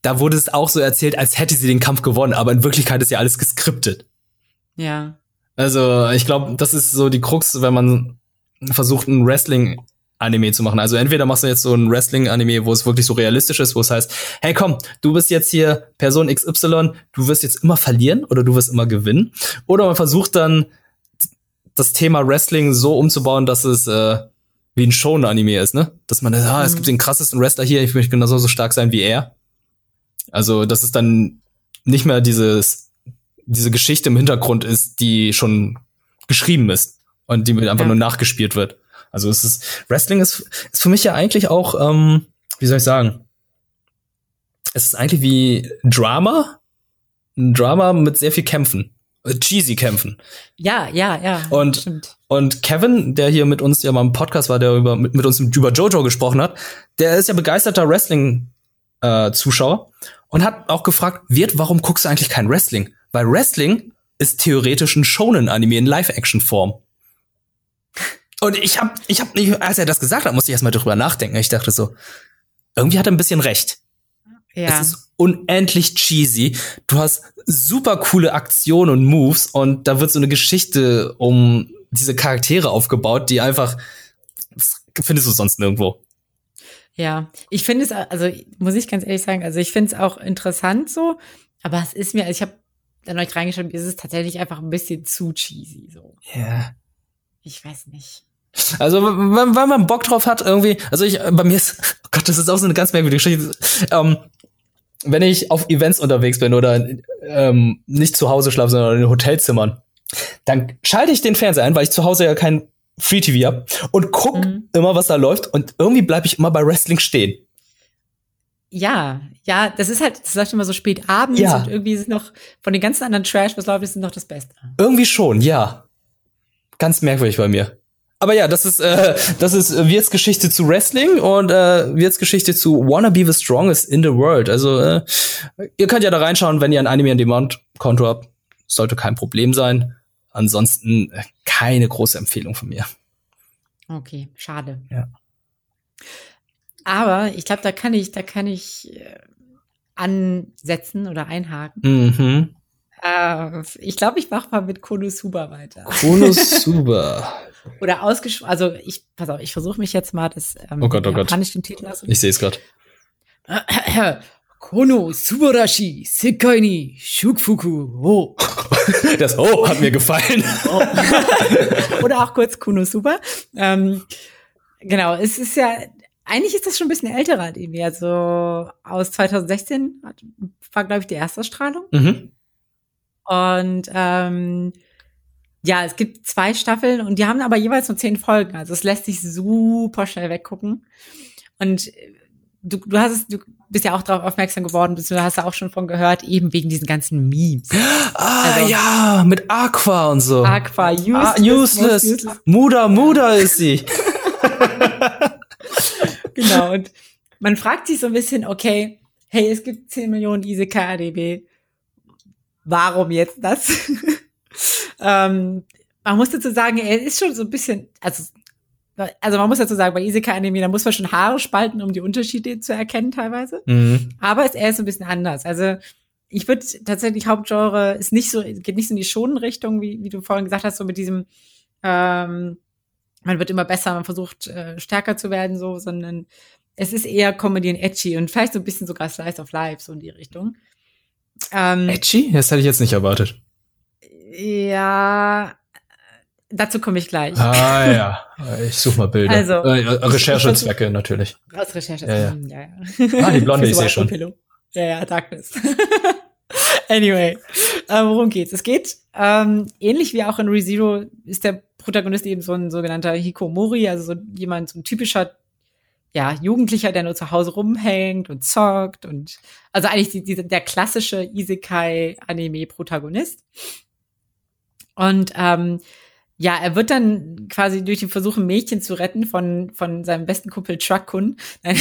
[SPEAKER 1] da wurde es auch so erzählt, als hätte sie den Kampf gewonnen, aber in Wirklichkeit ist ja alles geskriptet.
[SPEAKER 2] Ja.
[SPEAKER 1] Also, ich glaube, das ist so die Krux, wenn man versucht, ein Wrestling Anime zu machen. Also entweder machst du jetzt so ein Wrestling-Anime, wo es wirklich so realistisch ist, wo es heißt, hey komm, du bist jetzt hier Person XY, du wirst jetzt immer verlieren oder du wirst immer gewinnen. Oder man versucht dann das Thema Wrestling so umzubauen, dass es äh, wie ein Shonen-Anime ist, ne? Dass man, ah, es mhm. gibt den krassesten Wrestler hier, ich möchte genauso so stark sein wie er. Also, dass es dann nicht mehr dieses, diese Geschichte im Hintergrund ist, die schon geschrieben ist und die einfach ja. nur nachgespielt wird. Also es ist, Wrestling ist, ist für mich ja eigentlich auch, ähm, wie soll ich sagen? Es ist eigentlich wie Drama. Ein Drama mit sehr viel Kämpfen cheesy kämpfen.
[SPEAKER 2] Ja, ja, ja.
[SPEAKER 1] Und, stimmt. und Kevin, der hier mit uns ja mal im Podcast war, der über, mit, mit uns über Jojo gesprochen hat, der ist ja begeisterter Wrestling-Zuschauer äh, und hat auch gefragt, wird, warum guckst du eigentlich kein Wrestling? Weil Wrestling ist theoretisch ein Shonen-Anime in Live-Action-Form. Und ich hab, ich hab nicht, als er das gesagt hat, musste ich erstmal drüber nachdenken. Ich dachte so, irgendwie hat er ein bisschen recht. Ja. Es ist unendlich cheesy. Du hast super coole Aktionen und Moves und da wird so eine Geschichte um diese Charaktere aufgebaut, die einfach findest du sonst nirgendwo.
[SPEAKER 2] Ja, ich finde es, also muss ich ganz ehrlich sagen, also ich finde es auch interessant so, aber es ist mir, also ich habe dann euch reingeschrieben, ist es tatsächlich einfach ein bisschen zu cheesy so.
[SPEAKER 1] Ja. Yeah.
[SPEAKER 2] Ich weiß nicht.
[SPEAKER 1] Also, wenn, wenn man Bock drauf hat, irgendwie, also ich, bei mir ist, oh Gott, das ist auch so eine ganz merkwürdige Geschichte. Ähm, wenn ich auf Events unterwegs bin oder ähm, nicht zu Hause schlafe, sondern in Hotelzimmern, dann schalte ich den Fernseher ein, weil ich zu Hause ja kein Free TV habe und guck mhm. immer, was da läuft und irgendwie bleibe ich immer bei Wrestling stehen.
[SPEAKER 2] Ja, ja, das ist halt, das läuft immer so spät abends ja. und irgendwie ist noch von den ganzen anderen Trash, was läuft, ist noch das Beste.
[SPEAKER 1] Irgendwie schon, ja. Ganz merkwürdig bei mir. Aber ja, das ist, äh, das ist Wirts Geschichte zu Wrestling und äh, Wirts Geschichte zu Wanna Be the Strongest in the World. Also, äh, ihr könnt ja da reinschauen, wenn ihr ein Anime on Demand Konto habt. Sollte kein Problem sein. Ansonsten äh, keine große Empfehlung von mir.
[SPEAKER 2] Okay, schade.
[SPEAKER 1] Ja.
[SPEAKER 2] Aber ich glaube, da kann ich, da kann ich äh, ansetzen oder einhaken.
[SPEAKER 1] Mhm.
[SPEAKER 2] Äh, ich glaube, ich mache mal mit Konosuba weiter.
[SPEAKER 1] Konosuba.
[SPEAKER 2] Oder ausgesprochen, also ich, pass auf, ich versuche mich jetzt mal das
[SPEAKER 1] ähm, oh Gott, oh Gott.
[SPEAKER 2] den Titel aus.
[SPEAKER 1] Ich sehe es gerade.
[SPEAKER 2] Kono Subarashi Sekai ni Shukufuku Oh.
[SPEAKER 1] Das Oh hat mir gefallen.
[SPEAKER 2] Oder auch kurz Kono Super. Ähm, genau, es ist ja, eigentlich ist das schon ein bisschen älterer Anime. Also aus 2016 war, glaube ich, die erste Strahlung.
[SPEAKER 1] Mhm.
[SPEAKER 2] Und ähm, ja, es gibt zwei Staffeln und die haben aber jeweils nur zehn Folgen. Also es lässt sich super schnell weggucken. Und du, du hast es, du bist ja auch darauf aufmerksam geworden, du hast ja auch schon von gehört, eben wegen diesen ganzen Memes.
[SPEAKER 1] Ah, also, ja, mit Aqua und so.
[SPEAKER 2] Aqua, useless.
[SPEAKER 1] Ah, useless. useless. Muda, Muda ist sie.
[SPEAKER 2] genau, und man fragt sich so ein bisschen, okay, hey, es gibt 10 Millionen Isekai ADB. Warum jetzt das? Ähm, man muss dazu sagen, er ist schon so ein bisschen, also also man muss dazu sagen, bei Isekai-Anime, da muss man schon Haare spalten, um die Unterschiede zu erkennen teilweise.
[SPEAKER 1] Mhm.
[SPEAKER 2] Aber es, er ist ein bisschen anders. Also ich würde tatsächlich Hauptgenre ist nicht so, geht nicht so in die schonen Richtung, wie, wie du vorhin gesagt hast, so mit diesem, ähm, man wird immer besser, man versucht äh, stärker zu werden, so, sondern es ist eher Comedy und Edgy und vielleicht so ein bisschen sogar Slice of Life, so in die Richtung. Ähm,
[SPEAKER 1] Edgy? Das hätte ich jetzt nicht erwartet.
[SPEAKER 2] ja, dazu komme ich gleich.
[SPEAKER 1] Ah ja, ich suche mal Bilder.
[SPEAKER 2] Also,
[SPEAKER 1] äh, Recherchezwecke natürlich.
[SPEAKER 2] Aus Recherche.
[SPEAKER 1] Ja, ja.
[SPEAKER 2] Ja, ja.
[SPEAKER 1] Ah, die Blonde, ich sehe schon.
[SPEAKER 2] Pillow. Ja, ja, Darkness. anyway, äh, worum geht's? Es geht ähm, ähnlich wie auch in ReZero ist der Protagonist eben so ein sogenannter Hikomori, also so jemand, so ein typischer ja, Jugendlicher, der nur zu Hause rumhängt und zockt und also eigentlich die, die, der klassische Isekai-Anime-Protagonist. Und ähm, ja, er wird dann quasi durch den Versuch, ein Mädchen zu retten von, von seinem besten Kumpel Truck-Kun. Nein,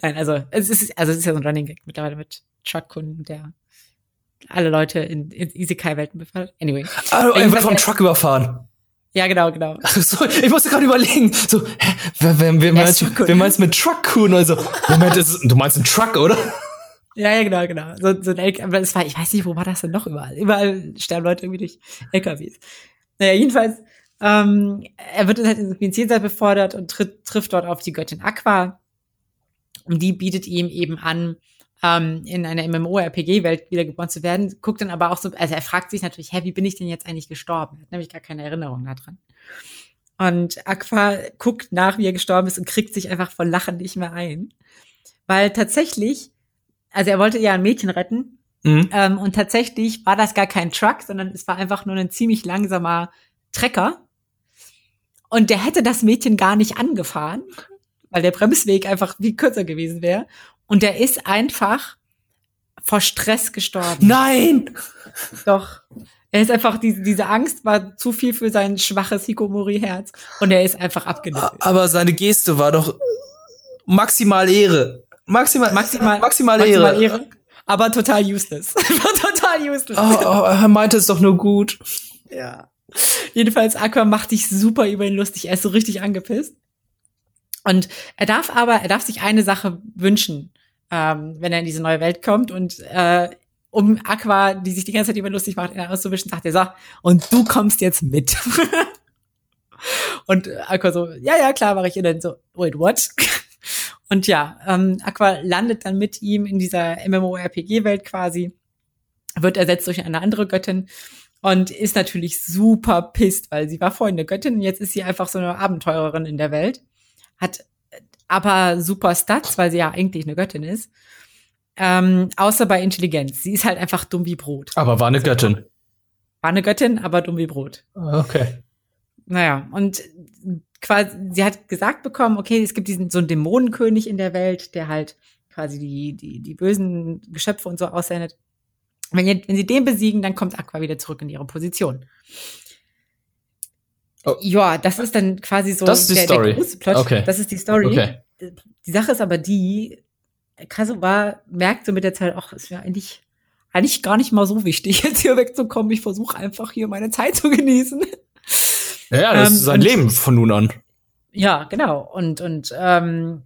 [SPEAKER 2] Nein, also es ist, also es ist ja so ein Running Gag mittlerweile mit Truck-Kun, der alle Leute in, in Isekai-Welten befällt. Anyway.
[SPEAKER 1] Ah, er wird vom Truck überfahren.
[SPEAKER 2] Ja, genau, genau.
[SPEAKER 1] So, ich musste gerade überlegen, so, hä, wer, wer, wer,
[SPEAKER 2] Ja,
[SPEAKER 1] meinst, wer meinst mit Truck-Kun? Also, Moment, ist, du meinst einen Truck, oder?
[SPEAKER 2] Ja, ja, genau, genau. So, so ein LK, aber es war, ich weiß nicht, wo war das denn noch überall? Überall sterben Leute irgendwie durch LKWs. Naja, jedenfalls, ähm, er wird halt ins Jenseits befördert und tritt, trifft dort auf die Göttin Aqua. Und die bietet ihm eben an, ähm, in einer MMORPG-Welt wiedergeboren zu werden. Guckt dann aber auch so, also er fragt sich natürlich, hä, wie bin ich denn jetzt eigentlich gestorben? Er hat nämlich gar keine Erinnerung daran. Und Aqua guckt nach, wie er gestorben ist und kriegt sich einfach vor Lachen nicht mehr ein. Weil tatsächlich, also er wollte ja ein Mädchen retten,
[SPEAKER 1] Mhm.
[SPEAKER 2] ähm, und tatsächlich war das gar kein Truck, sondern es war einfach nur ein ziemlich langsamer Trecker. Und der hätte das Mädchen gar nicht angefahren, weil der Bremsweg einfach viel kürzer gewesen wäre. Und der ist einfach vor Stress gestorben.
[SPEAKER 1] Nein!
[SPEAKER 2] Doch. Er ist einfach, diese, diese Angst war zu viel für sein schwaches Hikomori-Herz. Und er ist einfach abgenippelt.
[SPEAKER 1] Aber seine Geste war doch maximal Ehre. Maximal,
[SPEAKER 2] Maximal,
[SPEAKER 1] maximal,
[SPEAKER 2] maximal
[SPEAKER 1] Ehre.
[SPEAKER 2] Ehre. Aber total useless. War total useless.
[SPEAKER 1] Oh, oh, er meinte es doch nur gut.
[SPEAKER 2] Ja. Jedenfalls, Aqua macht sich super über ihn lustig. Er ist so richtig angepisst. Und er darf aber, er darf sich eine Sache wünschen, ähm, wenn er in diese neue Welt kommt. Und äh, um Aqua, die sich die ganze Zeit über ihn lustig macht, ihn auszuwischen, sagt er so, und du kommst jetzt mit. und Aqua so, ja, ja, klar, mache ich. Und dann so, wait, what? Und ja, ähm, Aqua landet dann mit ihm in dieser MMORPG-Welt quasi, wird ersetzt durch eine andere Göttin und ist natürlich super pisst, weil sie war vorhin eine Göttin und jetzt ist sie einfach so eine Abenteurerin in der Welt. Hat aber super Stats, weil sie ja eigentlich eine Göttin ist. Ähm, außer bei Intelligenz. Sie ist halt einfach dumm wie Brot.
[SPEAKER 1] Aber war eine Göttin.
[SPEAKER 2] War eine Göttin, aber dumm wie Brot.
[SPEAKER 1] Okay.
[SPEAKER 2] Naja, und quasi, sie hat gesagt bekommen, okay, es gibt diesen so einen Dämonenkönig in der Welt, der halt quasi die, die, die bösen Geschöpfe und so aussendet. Wenn, ihr, wenn sie den besiegen, dann kommt Aqua wieder zurück in ihre Position.
[SPEAKER 1] Oh.
[SPEAKER 2] Ja, das ist dann quasi so
[SPEAKER 1] Das ist die
[SPEAKER 2] der,
[SPEAKER 1] Story.
[SPEAKER 2] der große Plot.
[SPEAKER 1] Okay.
[SPEAKER 2] Das ist die Story.
[SPEAKER 1] Okay.
[SPEAKER 2] Die Sache ist aber die, Kasuba merkt so mit der Zeit, ach, ist mir eigentlich, eigentlich gar nicht mal so wichtig, jetzt hier wegzukommen. Ich versuche einfach hier meine Zeit zu genießen.
[SPEAKER 1] Ja, das
[SPEAKER 2] Ähm,
[SPEAKER 1] ist sein Leben von nun an.
[SPEAKER 2] Ja, genau. Und, und ähm,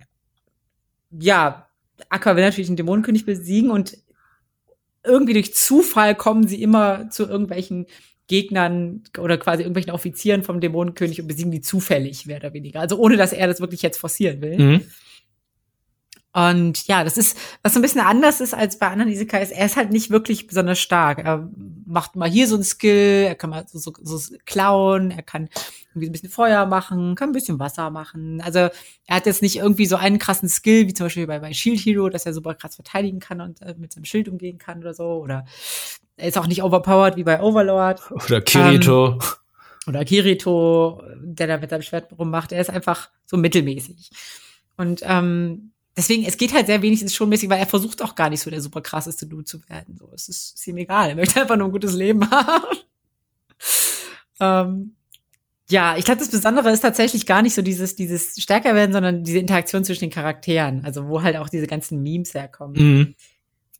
[SPEAKER 2] ja, Aqua will natürlich den Dämonenkönig besiegen und irgendwie durch Zufall kommen sie immer zu irgendwelchen Gegnern oder quasi irgendwelchen Offizieren vom Dämonenkönig und besiegen die zufällig, mehr oder weniger. Also ohne, dass er das wirklich jetzt forcieren will.
[SPEAKER 1] Mhm.
[SPEAKER 2] Und ja, das ist, was so ein bisschen anders ist als bei anderen Isekais, er ist halt nicht wirklich besonders stark. Er macht mal hier so ein Skill, er kann mal so, so, so klauen, er kann irgendwie ein bisschen Feuer machen, kann ein bisschen Wasser machen. Also er hat jetzt nicht irgendwie so einen krassen Skill, wie zum Beispiel bei, bei Shield Hero, dass er super krass verteidigen kann und äh, mit seinem Schild umgehen kann oder so. Oder er ist auch nicht overpowered wie bei Overlord
[SPEAKER 1] Oder Kirito.
[SPEAKER 2] oder Kirito, der da mit seinem Schwert rummacht, er ist einfach so mittelmäßig. Und ähm, deswegen, es geht halt sehr wenig ins Showmäßig, weil er versucht auch gar nicht so der super krasseste Dude zu werden. So, es ist, ist ihm egal. Er möchte einfach nur ein gutes Leben haben. ähm, ja, ich glaube, das Besondere ist tatsächlich gar nicht so dieses, dieses stärker werden, sondern diese Interaktion zwischen den Charakteren. Also, wo halt auch diese ganzen Memes herkommen.
[SPEAKER 1] Mhm.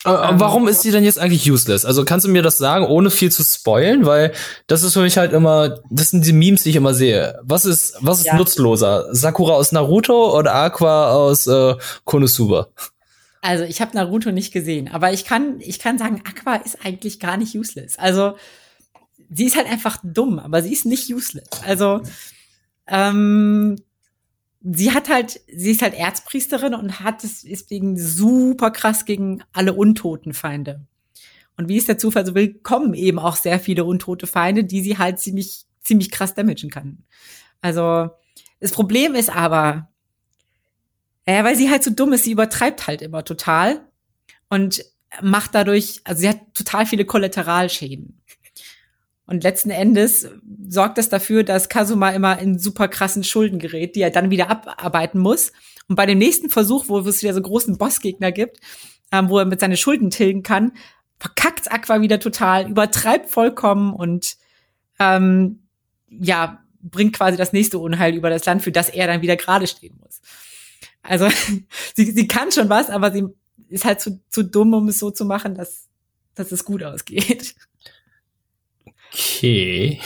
[SPEAKER 1] Äh, warum ist sie denn jetzt eigentlich useless? Also kannst du mir das sagen, ohne viel zu spoilen? Weil das ist für mich halt immer, das sind die Memes, die ich immer sehe. Was ist, was ist
[SPEAKER 2] Ja.
[SPEAKER 1] nutzloser? Sakura aus Naruto oder Aqua aus äh, Konosuba?
[SPEAKER 2] Also ich habe Naruto nicht gesehen, aber ich kann, ich kann sagen, Aqua ist eigentlich gar nicht useless. Also sie ist halt einfach dumm, aber sie ist nicht useless. Also ähm, sie hat halt, sie ist halt Erzpriesterin und hat es deswegen super krass gegen alle untoten Feinde. Und wie es der Zufall so will, kommen eben auch sehr viele untote Feinde, die sie halt ziemlich, ziemlich krass damagen kann. Also das Problem ist aber, ja, weil sie halt so dumm ist, sie übertreibt halt immer total und macht dadurch, also sie hat total viele Kollateralschäden. Und letzten Endes sorgt das dafür, dass Kazuma immer in super krassen Schulden gerät, die er dann wieder abarbeiten muss. Und bei dem nächsten Versuch, wo es wieder so großen Bossgegner gibt, ähm, wo er mit seinen Schulden tilgen kann, verkackt Aqua wieder total, übertreibt vollkommen und ähm, ja, bringt quasi das nächste Unheil über das Land, für das er dann wieder gerade stehen muss. Also sie, sie kann schon was, aber sie ist halt zu, zu dumm, um es so zu machen, dass, dass es gut ausgeht.
[SPEAKER 1] Okay.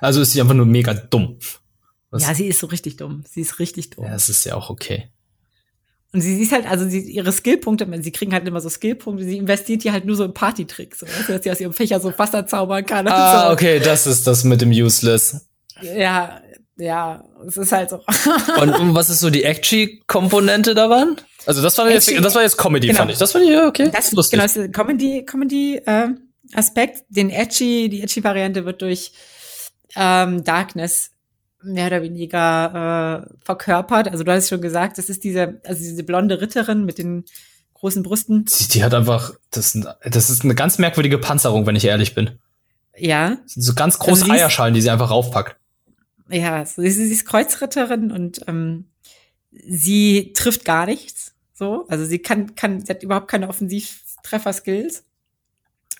[SPEAKER 1] Also ist sie einfach nur mega dumm. Was?
[SPEAKER 2] Ja, sie ist so richtig dumm. Sie ist richtig dumm.
[SPEAKER 1] Ja, das ist ja auch okay.
[SPEAKER 2] Und sie, ist halt, also sie, ihre Skillpunkte, sie kriegen halt immer so Skillpunkte, sie investiert die halt nur so in Partytricks, so, du, dass sie aus ihrem Fächer so Wasser zaubern kann.
[SPEAKER 1] Ah,
[SPEAKER 2] so.
[SPEAKER 1] okay, das ist das mit dem Useless.
[SPEAKER 2] Ja, ja, es ist halt so.
[SPEAKER 1] Und, und was ist so die Acty-Komponente daran? Also das war jetzt, das war jetzt Comedy,
[SPEAKER 2] Genau.
[SPEAKER 1] fand ich. Das fand ich okay.
[SPEAKER 2] Das
[SPEAKER 1] lustig.
[SPEAKER 2] genau, das ist Comedy, Comedy äh, Aspekt. Den Edgy, die Edgy Variante wird durch ähm, Darkness mehr oder weniger äh, verkörpert. Also du hast schon gesagt, das ist diese, also diese blonde Ritterin mit den großen Brüsten.
[SPEAKER 1] Die, die hat einfach, das, das ist eine ganz merkwürdige Panzerung, wenn ich ehrlich bin.
[SPEAKER 2] Ja,
[SPEAKER 1] so ganz große
[SPEAKER 2] Also sie ist-
[SPEAKER 1] Eierschalen, die sie einfach raufpackt.
[SPEAKER 2] ja, so, sie, sie ist Kreuzritterin und ähm, sie trifft gar nichts. So, also sie kann, kann, sie hat überhaupt keine Offensivtreffer-Skills.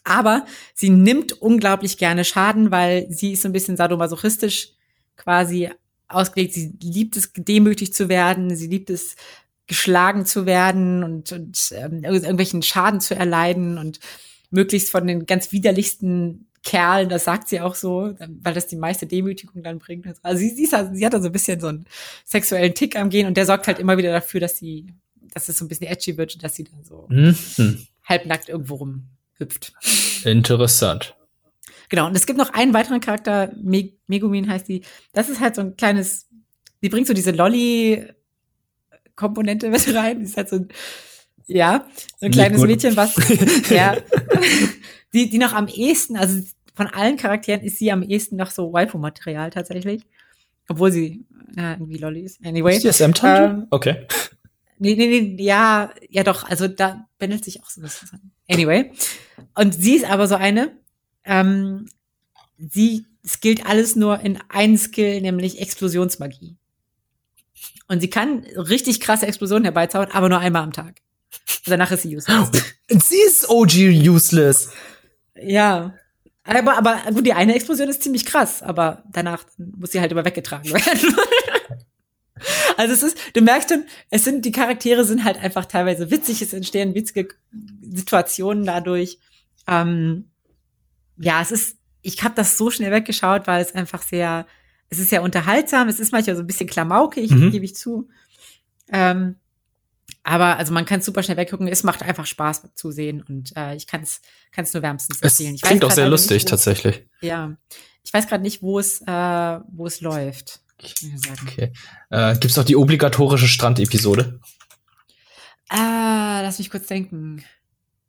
[SPEAKER 2] Aber sie nimmt unglaublich gerne Schaden, weil sie ist so ein bisschen sadomasochistisch quasi ausgelegt. Sie liebt es, gedemütigt zu werden. Sie liebt es, geschlagen zu werden und, und ähm, irg- irgendwelchen Schaden zu erleiden und möglichst von den ganz widerlichsten Kerlen, das sagt sie auch so, weil das die meiste Demütigung dann bringt. Also sie, sie, ist, also- sie hat da so ein bisschen so einen sexuellen Tick am Gehen und der sorgt halt immer wieder dafür, dass sie, dass es so ein bisschen edgy wird und dass sie dann so
[SPEAKER 1] Mhm.
[SPEAKER 2] halbnackt irgendwo rumhüpft.
[SPEAKER 1] Interessant.
[SPEAKER 2] Genau, und es gibt noch einen weiteren Charakter, Me Megumin heißt die. Das ist halt so ein kleines, die bringt so diese Lolly-Komponente mit rein. Die ist halt so ein, ja, so ein
[SPEAKER 1] Nicht
[SPEAKER 2] kleines
[SPEAKER 1] gut.
[SPEAKER 2] Mädchen, was, ja, die, die noch am ehesten, also von allen Charakteren ist sie am ehesten noch so Waifu-Material tatsächlich. Obwohl sie äh, irgendwie Lolly ist. Anyway.
[SPEAKER 1] Ist die SM-Tante?
[SPEAKER 2] Ähm,
[SPEAKER 1] okay.
[SPEAKER 2] Nee, nee, nee, ja, ja doch, also da bändelt sich auch so ein bisschen. Anyway. Und sie ist aber so eine, ähm, sie skillt alles nur in einen Skill, nämlich Explosionsmagie. Und sie kann richtig krasse Explosionen herbeizaubern, aber nur einmal am Tag. Und danach ist sie useless.
[SPEAKER 1] Sie ist OG useless.
[SPEAKER 2] ja. Aber, aber gut, die eine Explosion ist ziemlich krass, aber danach muss sie halt immer weggetragen werden. also es ist, du merkst schon, es sind, die Charaktere sind halt einfach teilweise witzig, es entstehen witzige Situationen dadurch. Ähm, ja, es ist, ich habe das so schnell weggeschaut, weil es einfach sehr, es ist sehr unterhaltsam, es ist manchmal so ein bisschen klamaukig,
[SPEAKER 1] Mhm.
[SPEAKER 2] gebe ich zu. Ähm, aber also man kann es super schnell weggucken, es macht einfach Spaß zu sehen und äh, ich kann es kann es nur wärmstens
[SPEAKER 1] Es
[SPEAKER 2] empfehlen. Ich
[SPEAKER 1] klingt auch sehr lustig,
[SPEAKER 2] nicht,
[SPEAKER 1] tatsächlich.
[SPEAKER 2] Ja, ich weiß gerade nicht, wo es äh, wo es läuft.
[SPEAKER 1] Okay. Äh, gibt's auch die obligatorische Strandepisode?
[SPEAKER 2] Ah, lass mich kurz denken.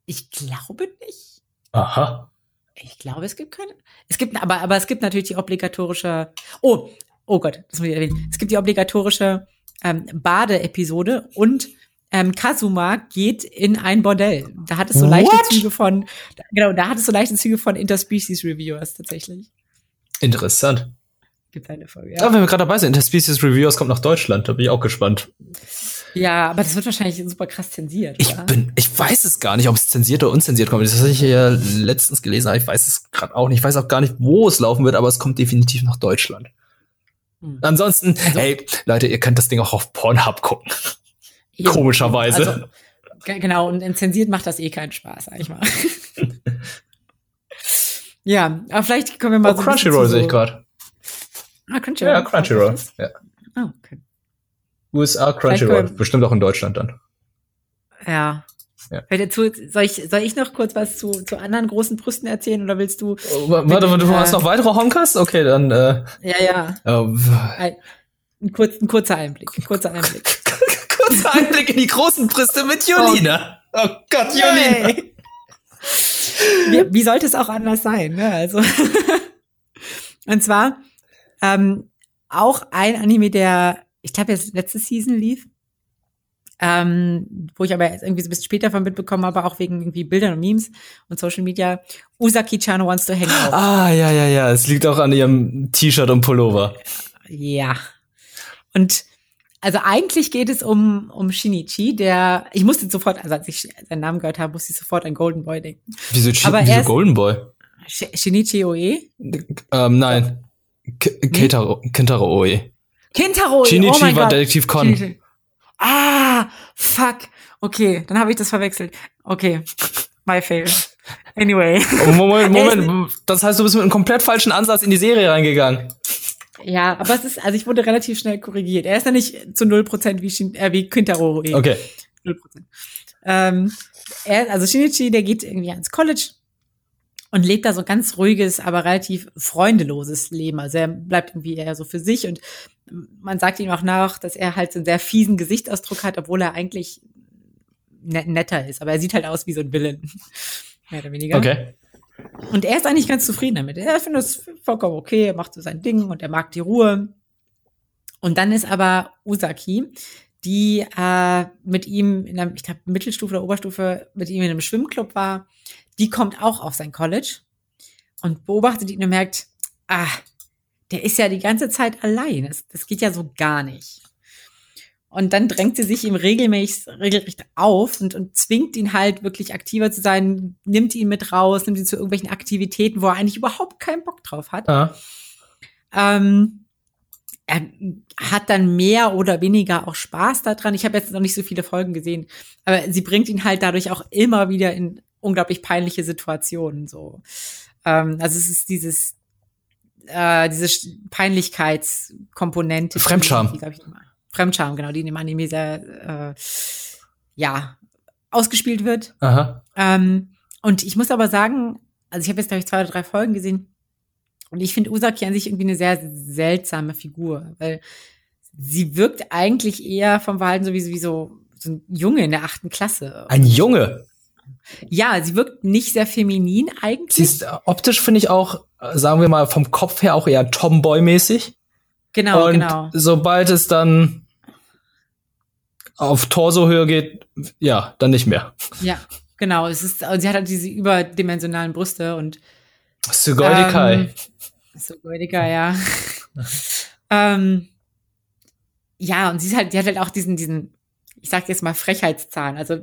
[SPEAKER 2] Ich glaube nicht.
[SPEAKER 1] Aha.
[SPEAKER 2] Ich glaube, es gibt keine. Es gibt, aber, aber es gibt natürlich die obligatorische. Oh, oh Gott, das muss ich erwähnen. Es gibt die obligatorische ähm, Bade-Episode und ähm, Kazuma geht in ein Bordell. Da hat es so leichte
[SPEAKER 1] What?
[SPEAKER 2] Züge von, genau, da hat es so leichte Züge von Interspecies Reviewers tatsächlich.
[SPEAKER 1] Interessant.
[SPEAKER 2] Gibt eine Folge.
[SPEAKER 1] Ja.
[SPEAKER 2] Ja.
[SPEAKER 1] wenn wir gerade dabei sind, Interspecies Reviewers kommt nach Deutschland, da bin ich auch gespannt.
[SPEAKER 2] ja, aber das wird wahrscheinlich super krass zensiert.
[SPEAKER 1] Ich
[SPEAKER 2] oder?
[SPEAKER 1] bin, ich weiß es gar nicht, ob es zensiert oder unzensiert kommt. Das hatte ich ja letztens gelesen, aber ich weiß es gerade auch nicht. Ich weiß auch gar nicht, wo es laufen wird, aber es kommt definitiv nach Deutschland.
[SPEAKER 2] Hm.
[SPEAKER 1] Ansonsten,
[SPEAKER 2] Also-
[SPEAKER 1] hey, Leute, ihr könnt das Ding auch auf Pornhub gucken.
[SPEAKER 2] Eben.
[SPEAKER 1] Komischerweise.
[SPEAKER 2] Also, Genau, und zensiert macht das eh keinen Spaß, sag ich mal. ja, aber vielleicht können wir mal
[SPEAKER 1] oh, so Crunchyroll sehe ich gerade.
[SPEAKER 2] Ah, Crunchyroll.
[SPEAKER 1] Ja, Crunchyroll. Ja.
[SPEAKER 2] Oh, okay.
[SPEAKER 1] USA Crunchyroll. Bestimmt auch in Deutschland dann.
[SPEAKER 2] Ja. ja. Dazu, soll, ich, soll ich noch kurz was zu, zu anderen großen Brüsten erzählen oder willst du?
[SPEAKER 1] Oh, warte, warte, du hast noch weitere Honkers? Okay, dann. Äh,
[SPEAKER 2] ja, ja.
[SPEAKER 1] Oh.
[SPEAKER 2] Ein, ein, kurz, ein kurzer Einblick. Ein kurzer Einblick.
[SPEAKER 1] kurzer Einblick in die großen Brüste mit Julina. Oh, oh Gott, Julina.
[SPEAKER 2] Hey. Wie, wie sollte es auch anders sein? Ne? Also und zwar ähm, auch ein Anime, der ich glaube jetzt letzte Season lief, ähm, wo ich aber irgendwie so ein bisschen später von mitbekommen habe, auch wegen irgendwie Bildern und Memes und Social Media. Usaki-chan wants to hang out.
[SPEAKER 1] Ah, ja, ja, ja. Es liegt auch an ihrem T-Shirt und Pullover.
[SPEAKER 2] Ja. Und also eigentlich geht es um, um Shinichi, der, ich musste sofort, also als ich seinen Namen gehört habe, musste ich sofort an Golden Boy denken.
[SPEAKER 1] Wieso, Aber wieso Golden Boy?
[SPEAKER 2] Shinichi Oe?
[SPEAKER 1] Ähm, nein. K Kentaro, Kentaro Oe.
[SPEAKER 2] Kentaro Oe,
[SPEAKER 1] Shinichi
[SPEAKER 2] oh
[SPEAKER 1] war
[SPEAKER 2] Gott.
[SPEAKER 1] Detektiv Con.
[SPEAKER 2] Shinichi. Ah, fuck. Okay, dann habe ich das verwechselt. Okay, my fail. Anyway.
[SPEAKER 1] Oh, Moment, Moment. Das heißt, du bist mit einem komplett falschen Ansatz in die Serie reingegangen.
[SPEAKER 2] Ja, aber es ist, also ich wurde relativ schnell korrigiert. Er ist ja nicht zu 0% wie, Shin, äh, wie Kintaro. Eh.
[SPEAKER 1] Okay.
[SPEAKER 2] 0%. Ähm, er, also Shinichi, der geht irgendwie ans College und lebt da so ganz ruhiges, aber relativ freundeloses Leben. Also er bleibt irgendwie eher so für sich und man sagt ihm auch nach, dass er halt so einen sehr fiesen Gesichtsausdruck hat, obwohl er eigentlich netter ist. Aber er sieht halt aus wie so ein Villain. Mehr oder weniger.
[SPEAKER 1] Okay.
[SPEAKER 2] Und er ist eigentlich ganz zufrieden damit. Er findet es vollkommen okay, er macht so sein Ding und er mag die Ruhe. Und dann ist aber Usaki, die äh, mit ihm in einer, ich glaube, Mittelstufe oder Oberstufe mit ihm in einem Schwimmclub war, die kommt auch auf sein College und beobachtet ihn und merkt, ah, der ist ja die ganze Zeit allein. Das, das geht ja so gar nicht. Und dann drängt sie sich ihm regelmäßig, regelrecht auf und, und zwingt ihn halt wirklich aktiver zu sein, nimmt ihn mit raus, nimmt ihn zu irgendwelchen Aktivitäten, wo er eigentlich überhaupt keinen Bock drauf hat.
[SPEAKER 1] Ah.
[SPEAKER 2] Ähm, er hat dann mehr oder weniger auch Spaß daran. Ich habe jetzt noch nicht so viele Folgen gesehen, aber sie bringt ihn halt dadurch auch immer wieder in unglaublich peinliche Situationen. So, ähm, also es ist dieses äh, diese Peinlichkeitskomponente.
[SPEAKER 1] Fremdscham.
[SPEAKER 2] Die, die, Fremdscham, genau, die in dem Anime sehr, äh, ja, ausgespielt wird.
[SPEAKER 1] Aha.
[SPEAKER 2] Ähm, und ich muss aber sagen, also ich habe jetzt, glaube ich, zwei oder drei Folgen gesehen und ich finde Usaki an sich irgendwie eine sehr seltsame Figur, weil sie wirkt eigentlich eher vom Verhalten so wie, wie so, so ein Junge in der achten Klasse.
[SPEAKER 1] Ein Junge?
[SPEAKER 2] Ja, sie wirkt nicht sehr feminin eigentlich.
[SPEAKER 1] Sie ist optisch, finde ich auch, sagen wir mal, vom Kopf her auch eher Tomboy-mäßig.
[SPEAKER 2] Genau,
[SPEAKER 1] und
[SPEAKER 2] genau.
[SPEAKER 1] sobald es dann auf Torsohöhe geht, ja, dann nicht mehr.
[SPEAKER 2] Ja, genau. Es ist, also sie hat halt diese überdimensionalen Brüste und
[SPEAKER 1] Sugoi Dekai.
[SPEAKER 2] Ähm, Sugoi Dekai, ja. ähm, ja, und sie ist halt, die hat halt auch diesen, diesen, ich sag jetzt mal Frechheitszahn. Also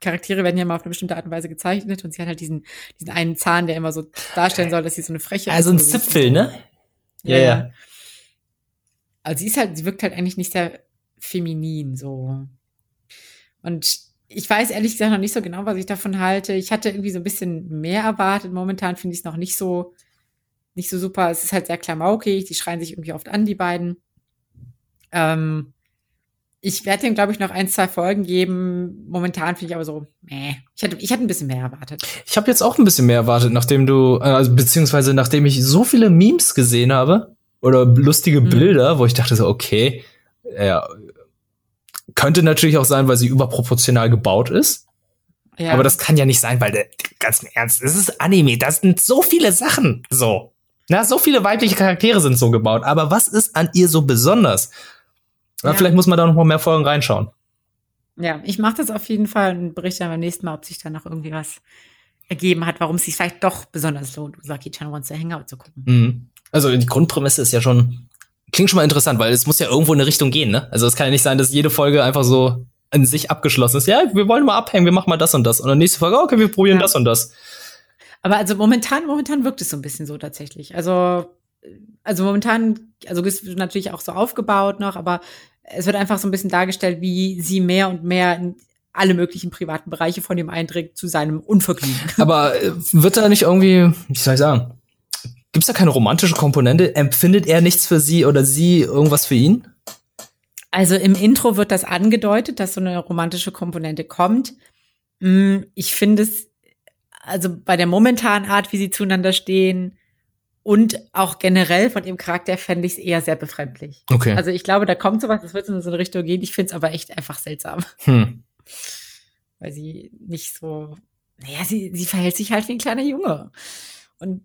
[SPEAKER 2] Charaktere werden ja mal auf eine bestimmte Art und Weise gezeichnet und sie hat halt diesen, diesen einen Zahn, der immer so darstellen soll, dass sie so eine Freche
[SPEAKER 1] Also ein Zipfel, ne?
[SPEAKER 2] Ja, ja. Also sie ist halt, sie wirkt halt eigentlich nicht sehr feminin so. Und ich weiß ehrlich gesagt noch nicht so genau, was ich davon halte. Ich hatte irgendwie so ein bisschen mehr erwartet. Momentan finde ich es noch nicht so, nicht so super. Es ist halt sehr klamaukig. Die schreien sich irgendwie oft an, die beiden. Ähm, ich werde dem, glaube ich, noch ein, zwei Folgen geben. Momentan finde ich aber so, meh. Ich hatte, ich hatte ein bisschen mehr erwartet.
[SPEAKER 1] Ich habe jetzt auch ein bisschen mehr erwartet, nachdem du, also beziehungsweise nachdem ich so viele Memes gesehen habe oder lustige
[SPEAKER 2] Mhm.
[SPEAKER 1] Bilder, wo ich dachte so, okay, ja, könnte natürlich auch sein, weil sie überproportional gebaut ist.
[SPEAKER 2] Ja.
[SPEAKER 1] Aber das kann ja nicht sein, weil der, ganz im Ernst, es ist Anime, das sind so viele Sachen so. Na, so viele weibliche Charaktere sind so gebaut. Aber was ist an ihr so besonders?
[SPEAKER 2] Ja.
[SPEAKER 1] Vielleicht muss man da noch mal mehr Folgen reinschauen.
[SPEAKER 2] Ja, ich mache das auf jeden Fall und berichte dann beim nächsten Mal, ob sich da noch irgendwie was ergeben hat, warum es sich vielleicht doch besonders lohnt, Usaki-chan Wants to Hangout zu gucken.
[SPEAKER 1] Mhm. Also die Grundprämisse ist ja schon klingt schon mal interessant, weil es muss ja irgendwo in eine Richtung gehen, ne? Also es kann ja nicht sein, dass jede Folge einfach so in sich abgeschlossen ist. Ja, wir wollen mal abhängen, wir machen mal das und das. Und dann nächste Folge, okay, wir probieren
[SPEAKER 2] Ja.
[SPEAKER 1] das und das.
[SPEAKER 2] Aber also momentan, momentan wirkt es so ein bisschen so tatsächlich. Also, also momentan, also es wird natürlich auch so aufgebaut noch, aber es wird einfach so ein bisschen dargestellt, wie sie mehr und mehr in alle möglichen privaten Bereiche von ihm eindringt zu seinem Unvergnügen.
[SPEAKER 1] Aber äh, wird da nicht irgendwie, wie soll ich sagen, gibt's da keine romantische Komponente? Empfindet er nichts für sie oder sie irgendwas für ihn?
[SPEAKER 2] Also im Intro wird das angedeutet, dass so eine romantische Komponente kommt. Mm, ich finde es, also bei der momentanen Art, wie sie zueinander stehen und auch generell von ihrem Charakter fände ich es eher sehr befremdlich.
[SPEAKER 1] Okay.
[SPEAKER 2] Also ich glaube, da kommt sowas, das wird in so eine Richtung gehen. Ich finde es aber echt einfach seltsam.
[SPEAKER 1] Hm.
[SPEAKER 2] Weil sie nicht so, naja, sie, sie verhält sich halt wie ein kleiner Junge. Und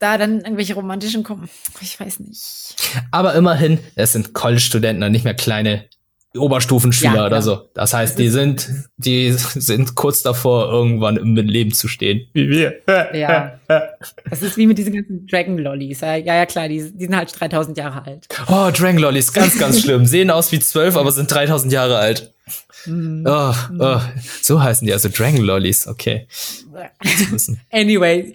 [SPEAKER 2] da dann irgendwelche romantischen kommen, ich weiß nicht.
[SPEAKER 1] Aber immerhin, es sind College-Studenten und nicht mehr kleine Oberstufenschüler
[SPEAKER 2] Ja,
[SPEAKER 1] oder so. Das heißt, die sind, die sind kurz davor, irgendwann im Leben zu stehen. Wie wir.
[SPEAKER 2] Ja. Das ist wie mit diesen ganzen Dragon-Lollis. Ja, ja, ja, klar, die, die sind halt 3000 Jahre alt.
[SPEAKER 1] Oh, Dragon Lollies, ganz, ganz schlimm. Sehen aus wie zwölf, aber sind 3000 Jahre alt.
[SPEAKER 2] Hm.
[SPEAKER 1] Oh, oh. So heißen die also Dragon Lollies, okay.
[SPEAKER 2] Anyway,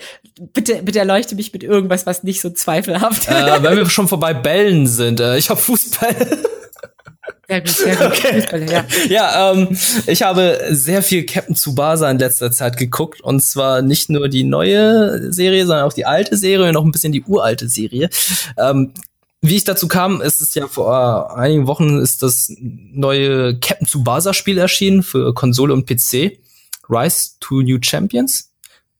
[SPEAKER 2] bitte, bitte erleuchte mich mit irgendwas, was nicht so zweifelhaft ist.
[SPEAKER 1] äh, wenn wir schon vorbei Bällen sind, äh, ich habe Fußball.
[SPEAKER 2] Sehr gut, sehr gut.
[SPEAKER 1] Okay.
[SPEAKER 2] Ja.
[SPEAKER 1] Ja, ähm, ich habe sehr viel Captain Tsubasa in letzter Zeit geguckt und zwar nicht nur die neue Serie, sondern auch die alte Serie und noch ein bisschen die uralte Serie. Ähm, wie ich dazu kam, ist es ja vor einigen Wochen ist das neue Captain Tsubasa Spiel erschienen für Konsole und PC. Rise to New Champions.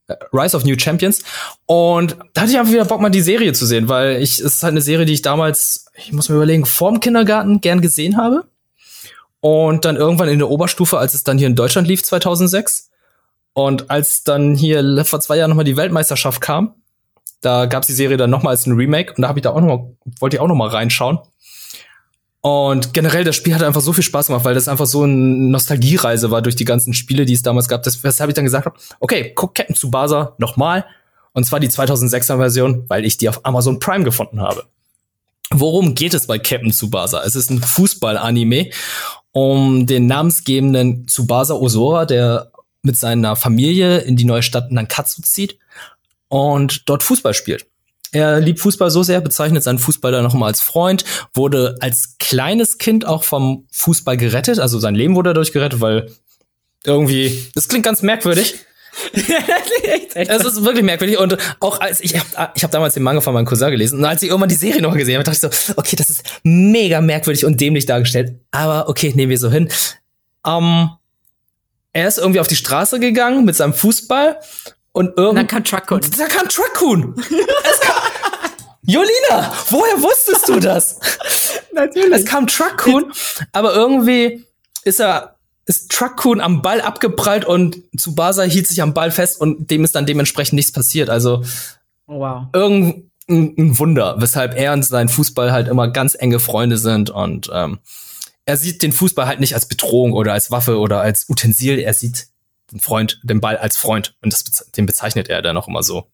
[SPEAKER 1] Äh, Rise of New Champions. Und da hatte ich einfach wieder Bock, mal die Serie zu sehen, weil ich, es ist halt eine Serie, die ich damals, ich muss mir überlegen, vorm Kindergarten gern gesehen habe. Und dann irgendwann in der Oberstufe, als es dann hier in Deutschland lief, 2006. Und als dann hier vor zwei Jahren nochmal die Weltmeisterschaft kam, da gab's die Serie dann nochmal als ein Remake und da habe ich da auch noch mal, wollte ich auch noch mal reinschauen. Und generell, das Spiel hat einfach so viel Spaß gemacht, weil das einfach so eine Nostalgiereise war durch die ganzen Spiele, die es damals gab. Das, weshalb ich dann gesagt habe, okay, guck Captain Tsubasa nochmal. Und zwar die 2006er Version, weil ich die auf Amazon Prime gefunden habe. Worum geht es bei Captain Tsubasa? Es ist ein Fußball-Anime um den namensgebenden Tsubasa Osora, der mit seiner Familie in die neue Stadt Nankatsu zieht und dort Fußball spielt. Er liebt Fußball so sehr, bezeichnet seinen Fußball dann nochmal als Freund, wurde als kleines Kind auch vom Fußball gerettet, also sein Leben wurde dadurch gerettet, weil irgendwie, das klingt ganz merkwürdig. Es ist wirklich merkwürdig und auch als ich ich habe damals den Manga von meinem Cousin gelesen und als ich irgendwann die Serie noch gesehen habe, dachte ich so, okay, das ist mega merkwürdig und dämlich dargestellt, aber okay, nehmen wir so hin. Ähm, er ist irgendwie auf die Straße gegangen mit seinem Fußball und irgendwann
[SPEAKER 2] dann kam Truck
[SPEAKER 1] und da kam kam Jolina, woher wusstest du das?
[SPEAKER 2] Natürlich.
[SPEAKER 1] Es kam Truckcoon, aber irgendwie ist er ist Truckcoon am Ball abgeprallt und Tsubasa hielt sich am Ball fest und dem ist dann dementsprechend nichts passiert. Also
[SPEAKER 2] Oh, wow.
[SPEAKER 1] irgendein ein Wunder, weshalb er und sein Fußball halt immer ganz enge Freunde sind und ähm, er sieht den Fußball halt nicht als Bedrohung oder als Waffe oder als Utensil, er sieht den Freund, den Ball als Freund und das, den bezeichnet er dann auch immer so.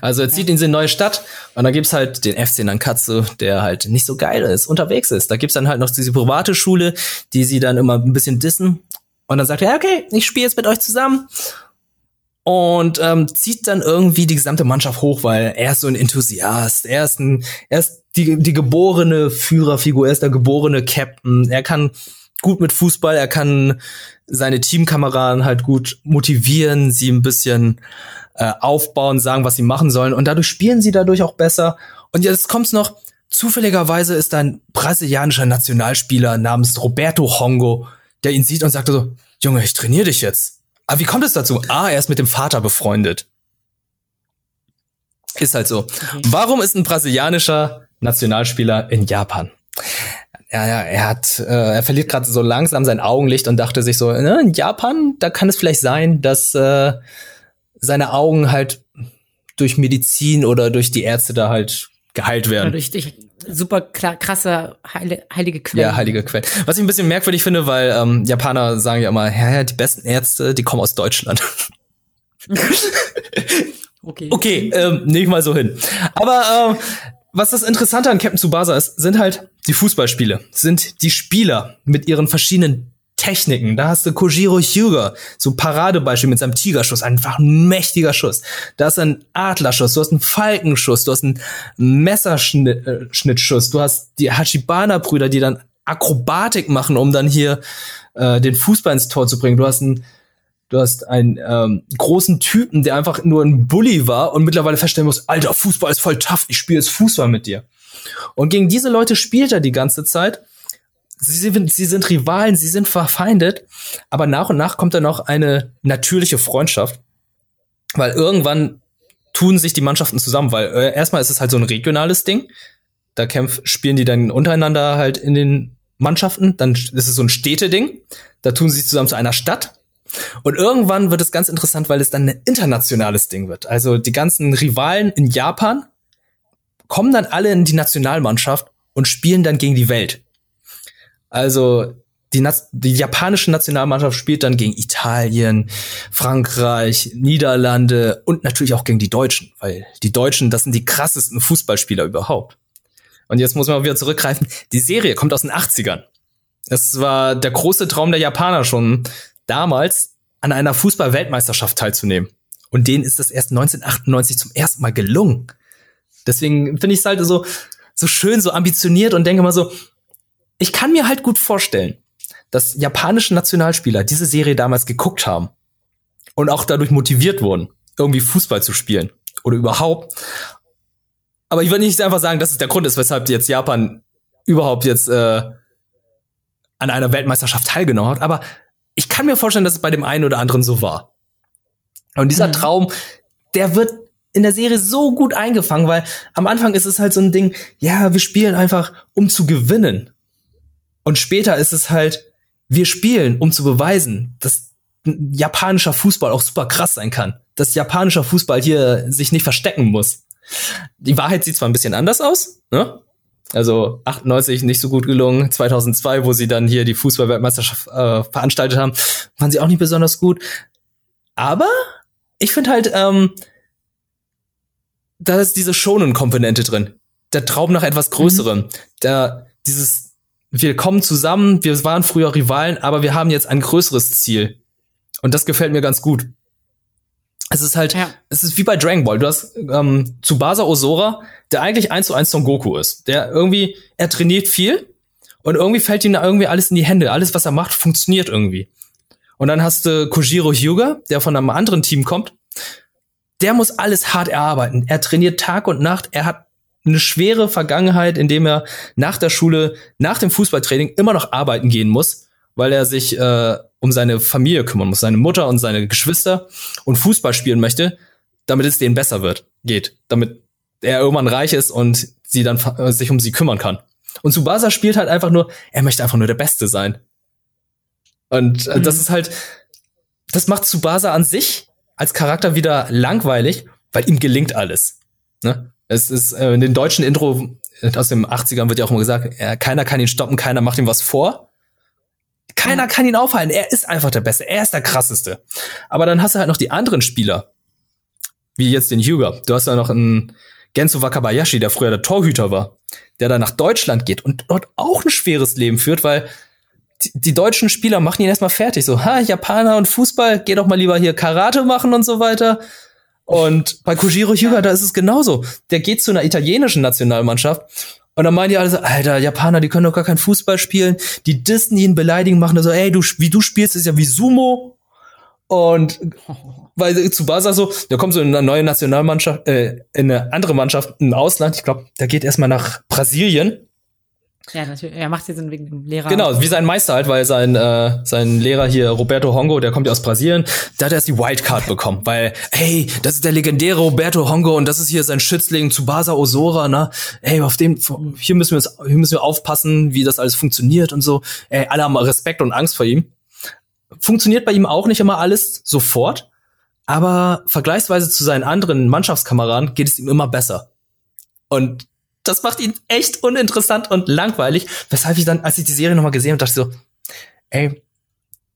[SPEAKER 1] Also er zieht in seine neue Stadt und da gibt's halt den FC Nankatsu, der halt nicht so geil ist, unterwegs ist. Da gibt's dann halt noch diese private Schule, die sie dann immer ein bisschen dissen. Und dann sagt er, ja, okay, ich spiele jetzt mit euch zusammen. Und ähm, zieht dann irgendwie die gesamte Mannschaft hoch, weil er ist so ein Enthusiast. Er ist, ein, er ist die, die geborene Führerfigur, er ist der geborene Captain. Er kann gut mit Fußball, er kann seine Teamkameraden halt gut motivieren, sie ein bisschen äh, aufbauen, sagen, was sie machen sollen. Und dadurch spielen sie dadurch auch besser. Und jetzt kommt's noch, zufälligerweise ist ein brasilianischer Nationalspieler namens Roberto Hongo, der ihn sieht und sagt so, Junge, ich trainiere dich jetzt. Aber wie kommt es dazu? Ah, er ist mit dem Vater befreundet. Ist halt so. Warum ist ein brasilianischer Nationalspieler in Japan? Ja, ja, er hat, äh, er verliert gerade so langsam sein Augenlicht und dachte sich so, ne, in Japan, da kann es vielleicht sein, dass äh, seine Augen halt durch Medizin oder durch die Ärzte da halt geheilt werden.
[SPEAKER 2] Durch, durch super krasse heile, heilige Quellen.
[SPEAKER 1] Ja, heilige Quellen. Was ich ein bisschen merkwürdig finde, weil ähm, Japaner sagen ja immer, ja, ja, die besten Ärzte, die kommen aus Deutschland.
[SPEAKER 2] Okay.
[SPEAKER 1] Okay, ähm, nehme ich mal so hin. Aber ähm, was das Interessante an Captain Tsubasa ist, sind halt die Fußballspiele, sind die Spieler mit ihren verschiedenen Techniken. Da hast du Kojiro Hyuga, so Paradebeispiel mit seinem Tigerschuss, einfach ein mächtiger Schuss. Da du einen Adlerschuss, du hast einen Falkenschuss, du hast einen Messerschnittschuss, du hast die Hachibana-Brüder, die dann Akrobatik machen, um dann hier äh, den Fußball ins Tor zu bringen. Du hast einen, du hast einen ähm, großen Typen, der einfach nur ein Bully war und mittlerweile feststellen muss, alter, Fußball ist voll tough, ich spiele jetzt Fußball mit dir. Und gegen diese Leute spielt er die ganze Zeit. Sie sind, sie sind Rivalen, sie sind verfeindet, aber nach und nach kommt dann noch eine natürliche Freundschaft, weil irgendwann tun sich die Mannschaften zusammen, weil äh, erstmal ist es halt so ein regionales Ding. Da kämpf, spielen die dann untereinander halt in den Mannschaften, dann ist es so ein Städteding. Da tun sie sich zusammen zu einer Stadt. Und irgendwann wird es ganz interessant, weil es dann ein internationales Ding wird. Also die ganzen Rivalen in Japan kommen dann alle in die Nationalmannschaft und spielen dann gegen die Welt. Also die, die japanische Nationalmannschaft spielt dann gegen Italien, Frankreich, Niederlande und natürlich auch gegen die Deutschen, weil die Deutschen, das sind die krassesten Fußballspieler überhaupt. Und jetzt muss man wieder zurückgreifen. Die Serie kommt aus den 80ern. Das war der große Traum der Japaner schon damals, an einer Fußball-Weltmeisterschaft teilzunehmen. Und denen ist das erst 1998 zum ersten Mal gelungen. Deswegen finde ich es halt so, so schön, so ambitioniert und denke mal so, ich kann mir halt gut vorstellen, dass japanische Nationalspieler diese Serie damals geguckt haben und auch dadurch motiviert wurden, irgendwie Fußball zu spielen oder überhaupt. Aber ich würde nicht einfach sagen, dass es der Grund ist, weshalb jetzt Japan überhaupt jetzt äh, an einer Weltmeisterschaft teilgenommen hat. Aber ich kann mir vorstellen, dass es bei dem einen oder anderen so war. Und dieser mhm. Traum, der wird in der Serie so gut eingefangen, weil am Anfang ist es halt so ein Ding, ja, wir spielen einfach, um zu gewinnen. Und später ist es halt, wir spielen, um zu beweisen, dass japanischer Fußball auch super krass sein kann. Dass japanischer Fußball hier sich nicht verstecken muss. Die Wahrheit sieht zwar ein bisschen anders aus, ne? Also 98 nicht so gut gelungen, 2002, wo sie dann hier die Fußballweltmeisterschaft äh, veranstaltet haben, waren sie auch nicht besonders gut. Aber ich finde halt, ähm, da ist diese Schonen-Komponente drin. Der Traum nach etwas Größerem. Mhm. Da dieses, wir kommen zusammen, wir waren früher Rivalen, aber wir haben jetzt ein größeres Ziel. Und das gefällt mir ganz gut. Es ist halt, ja. es ist wie bei Dragon Ball. Du hast ähm, Tsubasa Osora, der eigentlich eins zu eins Son Goku ist. Der irgendwie, er trainiert viel und irgendwie fällt ihm da irgendwie alles in die Hände. Alles, was er macht, funktioniert irgendwie. Und dann hast du Kojiro Hyuga, der von einem anderen Team kommt der muss alles hart erarbeiten. Er trainiert Tag und Nacht. Er hat eine schwere Vergangenheit, in dem er nach der Schule, nach dem Fußballtraining immer noch arbeiten gehen muss, weil er sich äh, um seine Familie kümmern muss, seine Mutter und seine Geschwister und Fußball spielen möchte, damit es denen besser wird, geht, damit er irgendwann reich ist und sie dann äh, sich um sie kümmern kann. Und Subasa spielt halt einfach nur, er möchte einfach nur der Beste sein. Und äh, mhm. das ist halt, das macht Subasa an sich als Charakter wieder langweilig, weil ihm gelingt alles. Ne? Es ist äh, in den deutschen Intro äh, aus den 80ern wird ja auch immer gesagt, äh, keiner kann ihn stoppen, keiner macht ihm was vor. Keiner kann ihn aufhalten. Er ist einfach der Beste. Er ist der krasseste. Aber dann hast du halt noch die anderen Spieler. Wie jetzt den Hyuga. Du hast ja noch einen Gensu Wakabayashi, der früher der Torhüter war, der dann nach Deutschland geht und dort auch ein schweres Leben führt, weil die, die deutschen Spieler machen ihn erstmal fertig. So, ha, Japaner und Fußball, geh doch mal lieber hier Karate machen und so weiter. Und bei Kojiro Hyuga, da ist es genauso. Der geht zu einer italienischen Nationalmannschaft und dann meinen die alle so, Alter, Japaner, die können doch gar kein Fußball spielen. Die dissen ihn, beleidigen, machen so, ey, du, wie du spielst, ist ja wie Sumo. Und weil zu Basa so, der kommt so in eine neue Nationalmannschaft, äh, in eine andere Mannschaft im Ausland. Ich glaube, der geht erstmal nach Brasilien
[SPEAKER 2] ja, natürlich. Er macht jetzt wegen dem Lehrer.
[SPEAKER 1] Genau, wie sein Meister halt, weil sein, äh, sein Lehrer hier, Roberto Hongo, der kommt ja aus Brasilien, da hat er erst die Wildcard bekommen, weil, hey, das ist der legendäre Roberto Hongo und das ist hier sein Schützling Tsubasa Osora, ne? Hey, auf dem, hier müssen wir, hier müssen wir aufpassen, wie das alles funktioniert und so. Ey, alle haben Respekt und Angst vor ihm. Funktioniert bei ihm auch nicht immer alles sofort, aber vergleichsweise zu seinen anderen Mannschaftskameraden geht es ihm immer besser. Und das macht ihn echt uninteressant und langweilig, weshalb ich dann, als ich die Serie nochmal gesehen habe, dachte so, ey,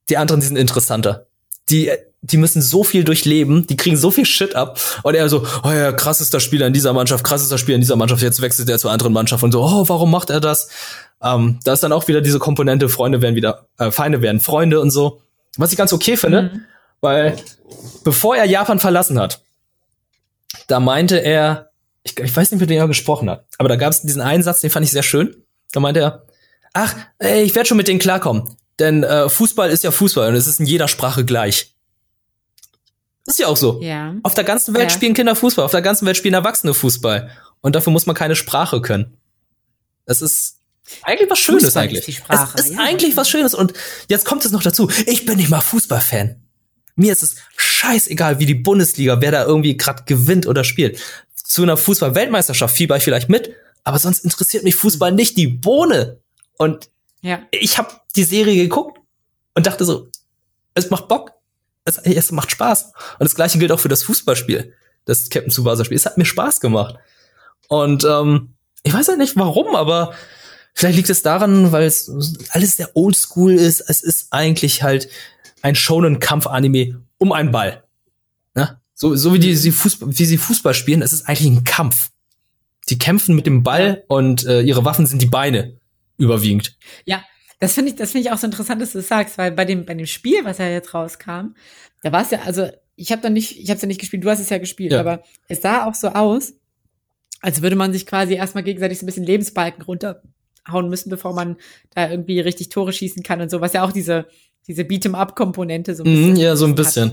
[SPEAKER 1] die anderen, die sind interessanter. Die, die müssen so viel durchleben, die kriegen so viel Shit ab. Und er so, oh ja, krassester Spieler in dieser Mannschaft, krassester Spieler in dieser Mannschaft, jetzt wechselt er zur anderen Mannschaft und so, oh, warum macht er das? Ähm, da ist dann auch wieder diese Komponente, Freunde werden wieder, äh, Feinde werden Freunde und so. Was ich ganz okay finde, mhm. weil bevor er Japan verlassen hat, da meinte er, ich, ich weiß nicht, mit wem er gesprochen hat, aber da gab es diesen einen Satz, den fand ich sehr schön. Da meinte er, ach, ey, ich werde schon mit denen klarkommen. Denn äh, Fußball ist ja Fußball und es ist in jeder Sprache gleich. Ist ja auch so.
[SPEAKER 2] Ja.
[SPEAKER 1] Auf der ganzen Welt
[SPEAKER 2] Ja.
[SPEAKER 1] spielen Kinder Fußball, auf der ganzen Welt spielen Erwachsene Fußball. Und dafür muss man keine Sprache können. Das ist eigentlich was Schönes
[SPEAKER 2] Fußball
[SPEAKER 1] eigentlich.
[SPEAKER 2] ist die Sprache,
[SPEAKER 1] es ist
[SPEAKER 2] ja.
[SPEAKER 1] eigentlich was Schönes. Und jetzt kommt es noch dazu. Ich bin nicht mal Fußballfan. Mir ist es scheißegal, wie die Bundesliga, wer da irgendwie gerade gewinnt oder spielt. Zu einer Fußball-Weltmeisterschaft fieber ich vielleicht mit, aber sonst interessiert mich Fußball nicht die Bohne. Und
[SPEAKER 2] Ja.
[SPEAKER 1] ich habe die Serie geguckt und dachte so, es macht Bock, es, es macht Spaß. Und das gleiche gilt auch für das Fußballspiel, das Captain Tsubasa Spiel. Es hat mir Spaß gemacht. Und ähm, ich weiß ja nicht warum, aber vielleicht liegt es daran, weil es alles sehr oldschool ist. Es ist eigentlich halt ein Shonen-Kampf-Anime um einen Ball. So, so wie, die, sie Fußball, wie sie Fußball spielen, es ist eigentlich ein Kampf. Die kämpfen mit dem Ball und äh, ihre Waffen sind die Beine überwiegend.
[SPEAKER 2] Ja, das finde ich, das finde ich auch so interessant, dass du das sagst, weil bei dem, bei dem Spiel, was ja jetzt rauskam, da war es ja, also ich habe da nicht, ich habe es ja nicht gespielt, du hast es ja gespielt,
[SPEAKER 1] Ja.
[SPEAKER 2] aber es sah auch so aus, als würde man sich quasi erstmal gegenseitig so ein bisschen Lebensbalken runterhauen müssen, bevor man da irgendwie richtig Tore schießen kann und so, was ja auch diese, diese Beat'em-up-Komponente so ein
[SPEAKER 1] Mhm,
[SPEAKER 2] bisschen.
[SPEAKER 1] ja, so ein
[SPEAKER 2] hat.
[SPEAKER 1] bisschen.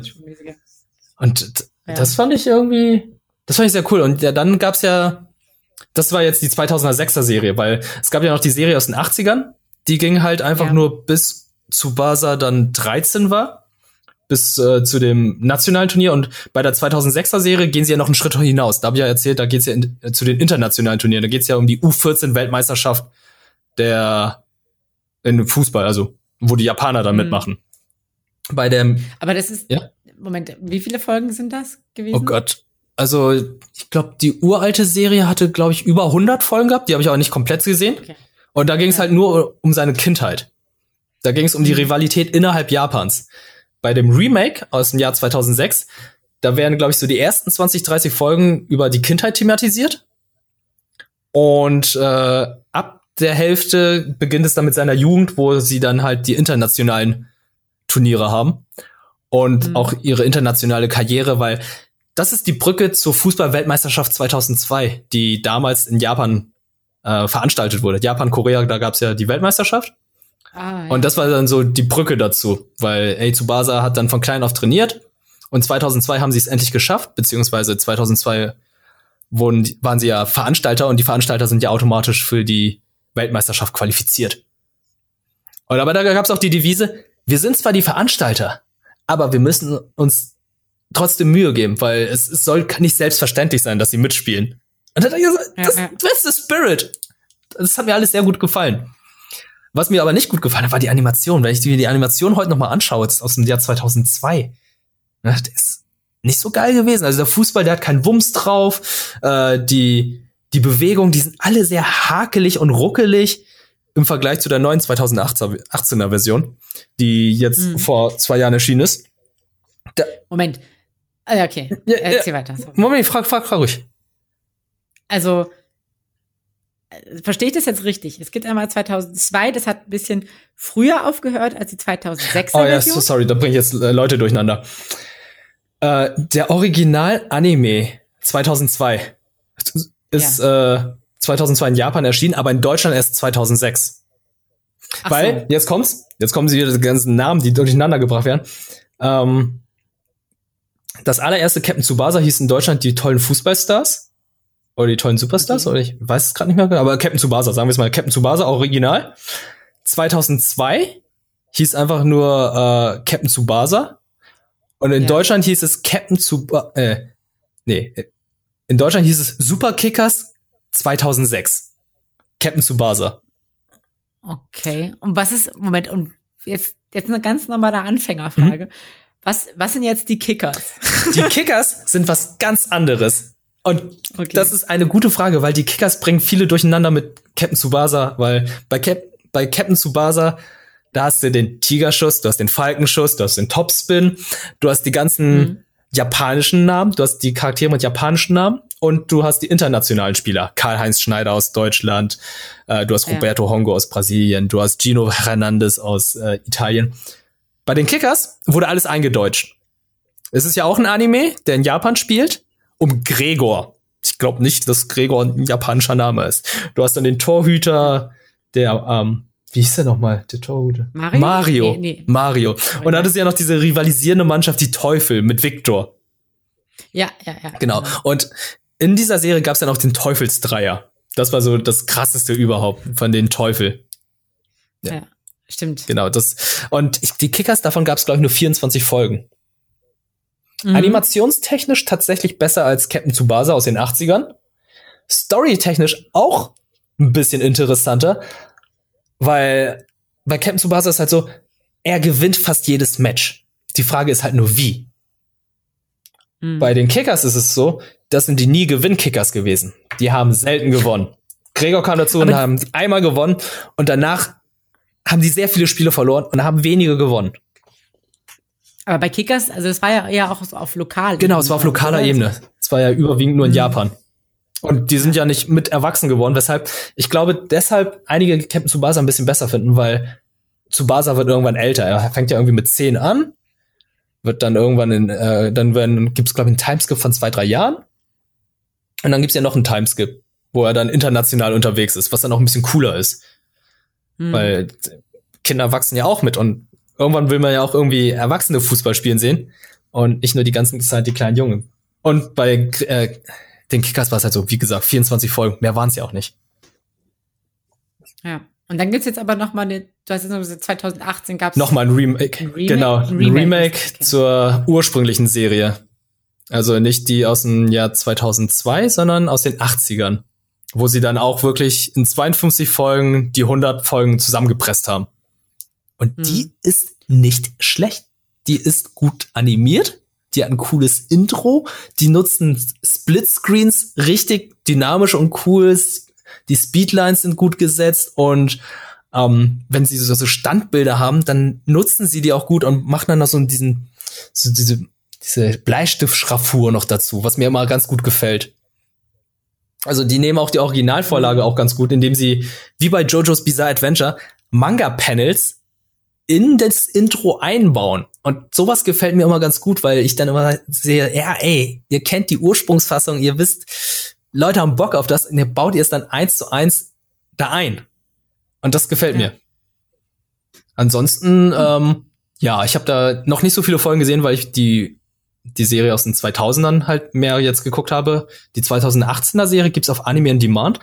[SPEAKER 1] Und t-
[SPEAKER 2] Ja.
[SPEAKER 1] das fand ich irgendwie, das fand ich sehr cool. Und ja, dann gab's ja, das war jetzt die 2006er Serie, weil es gab ja noch die Serie aus den 80ern, die ging halt einfach
[SPEAKER 2] Ja.
[SPEAKER 1] nur bis Tsubasa dann 13 war, bis äh, zu dem nationalen Turnier. Und bei der 2006er Serie gehen sie ja noch einen Schritt hinaus. Da habe ich ja erzählt, da geht's ja in, äh, zu den internationalen Turnieren. Da geht's ja um die U14-Weltmeisterschaft der in Fußball, also wo die Japaner dann
[SPEAKER 2] Mhm.
[SPEAKER 1] mitmachen. Bei dem
[SPEAKER 2] Aber das ist,
[SPEAKER 1] Ja.
[SPEAKER 2] Moment, wie viele Folgen sind das gewesen?
[SPEAKER 1] Oh Gott. Also, ich glaube, die uralte Serie hatte, glaube ich, über 100 Folgen gehabt. Die habe ich aber nicht komplett gesehen.
[SPEAKER 2] Okay.
[SPEAKER 1] Und da ging es
[SPEAKER 2] Ja.
[SPEAKER 1] halt nur um seine Kindheit. Da ging es um die
[SPEAKER 2] Mhm.
[SPEAKER 1] Rivalität innerhalb Japans. Bei dem Remake aus dem Jahr 2006, da werden, glaube ich, so die ersten 20, 30 Folgen über die Kindheit thematisiert. Und äh, ab der Hälfte beginnt es dann mit seiner Jugend, wo sie dann halt die internationalen Turniere haben. Und
[SPEAKER 2] Mhm.
[SPEAKER 1] auch ihre internationale Karriere, weil das ist die Brücke zur Fußball-Weltmeisterschaft 2002, die damals in Japan äh, veranstaltet wurde. Japan, Korea, da gab's ja die Weltmeisterschaft.
[SPEAKER 2] Ah, ja.
[SPEAKER 1] Und das war dann so die Brücke dazu, weil Ei Tsubasa hat dann von klein auf trainiert und 2002 haben sie es endlich geschafft, beziehungsweise 2002 wurden, waren sie ja Veranstalter und die Veranstalter sind ja automatisch für die Weltmeisterschaft qualifiziert. Und aber da gab es auch die Devise, wir sind zwar die Veranstalter, aber wir müssen uns trotzdem Mühe geben, weil es, es soll nicht selbstverständlich sein, dass sie mitspielen. Und dann, das, das, ist the Spirit. Das hat mir alles sehr gut gefallen. Was mir aber nicht gut gefallen hat, war die Animation. Wenn ich die, die Animation heute noch mal anschaue, ist aus dem Jahr 2002, ne, das ist nicht so geil gewesen. Also der Fußball, der hat keinen Wumms drauf. Äh, die, die Bewegungen, die sind alle sehr hakelig und ruckelig im Vergleich zu der neuen 2018er Version, die jetzt
[SPEAKER 2] Mhm.
[SPEAKER 1] vor zwei Jahren erschienen ist.
[SPEAKER 2] Moment. Ah, ja, okay.
[SPEAKER 1] Ja,
[SPEAKER 2] Erzähl weiter. sorry.
[SPEAKER 1] Moment, frag, frag, frag ruhig.
[SPEAKER 2] Also, äh, verstehe ich das jetzt richtig? Es gibt einmal 2002, das hat ein bisschen früher aufgehört als die 2006er
[SPEAKER 1] Oh ja,
[SPEAKER 2] Version.
[SPEAKER 1] so sorry, da bringe ich jetzt äh, Leute durcheinander. Äh, der Original-Anime 2002 ist äh, 2002 in Japan erschienen, aber in Deutschland erst 2006.
[SPEAKER 2] Ach
[SPEAKER 1] Weil, jetzt kommt's, jetzt kommen sie wieder die ganzen Namen, die durcheinander gebracht werden. Ähm, das allererste Captain Tsubasa hieß in Deutschland die tollen Fußballstars. Oder die tollen Superstars,
[SPEAKER 2] Okay.
[SPEAKER 1] oder ich weiß es gerade nicht mehr genau, aber Captain Tsubasa, sagen wir es mal, Captain Tsubasa, Original. 2002 hieß einfach nur äh, Captain Tsubasa. Und in
[SPEAKER 2] Ja.
[SPEAKER 1] Deutschland hieß es Captain Tsubasa, äh, nee, in Deutschland hieß es Super Kickers 2006. Captain Tsubasa.
[SPEAKER 2] Okay. Und was ist, Moment, und jetzt, jetzt eine ganz normale Anfängerfrage.
[SPEAKER 1] Mhm.
[SPEAKER 2] Was, was sind jetzt die Kickers?
[SPEAKER 1] Die Kickers sind was ganz anderes. Und
[SPEAKER 2] Okay.
[SPEAKER 1] das ist eine gute Frage, weil die Kickers bringen viele durcheinander mit Captain Tsubasa, weil bei, Cap bei Captain Tsubasa, da hast du den Tigerschuss, du hast den Falkenschuss, du hast den Topspin, du hast die ganzen
[SPEAKER 2] Mhm.
[SPEAKER 1] Japanischen Namen, du hast die Charaktere mit japanischen Namen und du hast die internationalen Spieler. Karl-Heinz Schneider aus Deutschland, äh, du hast
[SPEAKER 2] Ja.
[SPEAKER 1] Roberto Hongo aus Brasilien, du hast Gino Hernandez aus äh, Italien. Bei den Kickers wurde alles eingedeutscht. Es ist ja auch ein Anime, der in Japan spielt, um Gregor. Ich glaube nicht, dass Gregor ein japanischer Name ist. Du hast dann den Torhüter, der ähm, wie hieß der nochmal? Der Toad.
[SPEAKER 2] Mario?
[SPEAKER 1] Mario.
[SPEAKER 2] Nee, nee.
[SPEAKER 1] Mario. Und da hattest du ja noch diese rivalisierende Mannschaft, die Teufel mit Victor.
[SPEAKER 2] Ja, ja, ja.
[SPEAKER 1] Genau. Und in dieser Serie gab es dann auch den Teufelsdreier. Das war so das krasseste überhaupt von den Teufel.
[SPEAKER 2] Ja, ja stimmt.
[SPEAKER 1] Genau, das. Und ich, die Kickers davon gab es, glaube ich, nur 24 Folgen.
[SPEAKER 2] Mhm.
[SPEAKER 1] Animationstechnisch tatsächlich besser als Captain Tsubasa aus den 80ern. Storytechnisch auch ein bisschen interessanter, weil bei Captain Tsubasa ist halt so, er gewinnt fast jedes Match. Die Frage ist halt nur wie.
[SPEAKER 2] Mhm.
[SPEAKER 1] Bei den Kickers ist es so, das sind die nie Gewinn-Kickers gewesen. Die haben selten gewonnen. Gregor kam dazu und
[SPEAKER 2] Aber-
[SPEAKER 1] haben einmal gewonnen und danach haben die sehr viele Spiele verloren und haben wenige gewonnen.
[SPEAKER 2] Aber bei Kickers, also es war ja eher auch so auf lokal.
[SPEAKER 1] Genau, es war auf lokaler? Ebene. Es war ja überwiegend nur in
[SPEAKER 2] Mhm.
[SPEAKER 1] Japan. Und die sind ja nicht mit erwachsen geworden, weshalb ich glaube, deshalb einige Captain Tsubasa ein bisschen besser finden, weil Tsubasa wird irgendwann älter. Er fängt ja irgendwie mit 10 an, wird dann irgendwann in, äh, dann werden, gibt's glaube ich einen Timeskip von zwei, drei Jahren. Und dann gibt's ja noch einen Timeskip, wo er dann international unterwegs ist, was dann auch ein bisschen cooler ist.
[SPEAKER 2] Mhm.
[SPEAKER 1] Weil Kinder wachsen ja auch mit und irgendwann will man ja auch irgendwie Erwachsene Fußball spielen sehen und nicht nur die ganze Zeit die kleinen Jungen. Und bei äh, den Kickers war es halt so, wie gesagt, 24 Folgen, mehr waren es ja auch nicht.
[SPEAKER 2] Ja. Und dann gibt's jetzt aber noch mal eine, du hast jetzt noch gesagt, 2018 gab's
[SPEAKER 1] Nochmal ein Remake,
[SPEAKER 2] Ein Remake?
[SPEAKER 1] genau,
[SPEAKER 2] Ein Remake,
[SPEAKER 1] Remake, zur ursprünglichen Serie. Also nicht die aus dem Jahr 2002, sondern aus den 80ern, wo sie dann auch wirklich in 52 Folgen die 100 Folgen zusammengepresst haben. Und
[SPEAKER 2] Hm.
[SPEAKER 1] die ist nicht schlecht. Die ist gut animiert. Die hat ein cooles Intro. Die nutzen Splitscreens richtig dynamisch und cool. Die Speedlines sind gut gesetzt und ähm, wenn sie so, so Standbilder haben, dann nutzen sie die auch gut und machen dann noch so diesen, so diese, diese Bleistiftschraffur noch dazu, was mir immer ganz gut gefällt. Also die nehmen auch die Originalvorlage auch ganz gut, indem sie, wie bei JoJo's Bizarre Adventure, Manga-Panels in das Intro einbauen. Und sowas gefällt mir immer ganz gut, weil ich dann immer sehe, ja, ey, ihr kennt die Ursprungsfassung, ihr wisst, Leute haben Bock auf das und ihr baut ihr es dann eins zu eins da ein. Und das gefällt
[SPEAKER 2] Ja.
[SPEAKER 1] mir. Ansonsten, ähm, ja, ich habe da noch nicht so viele Folgen gesehen, weil ich die die Serie aus den 2000ern halt mehr jetzt geguckt habe. Die 2018er Serie gibt's auf Anime on Demand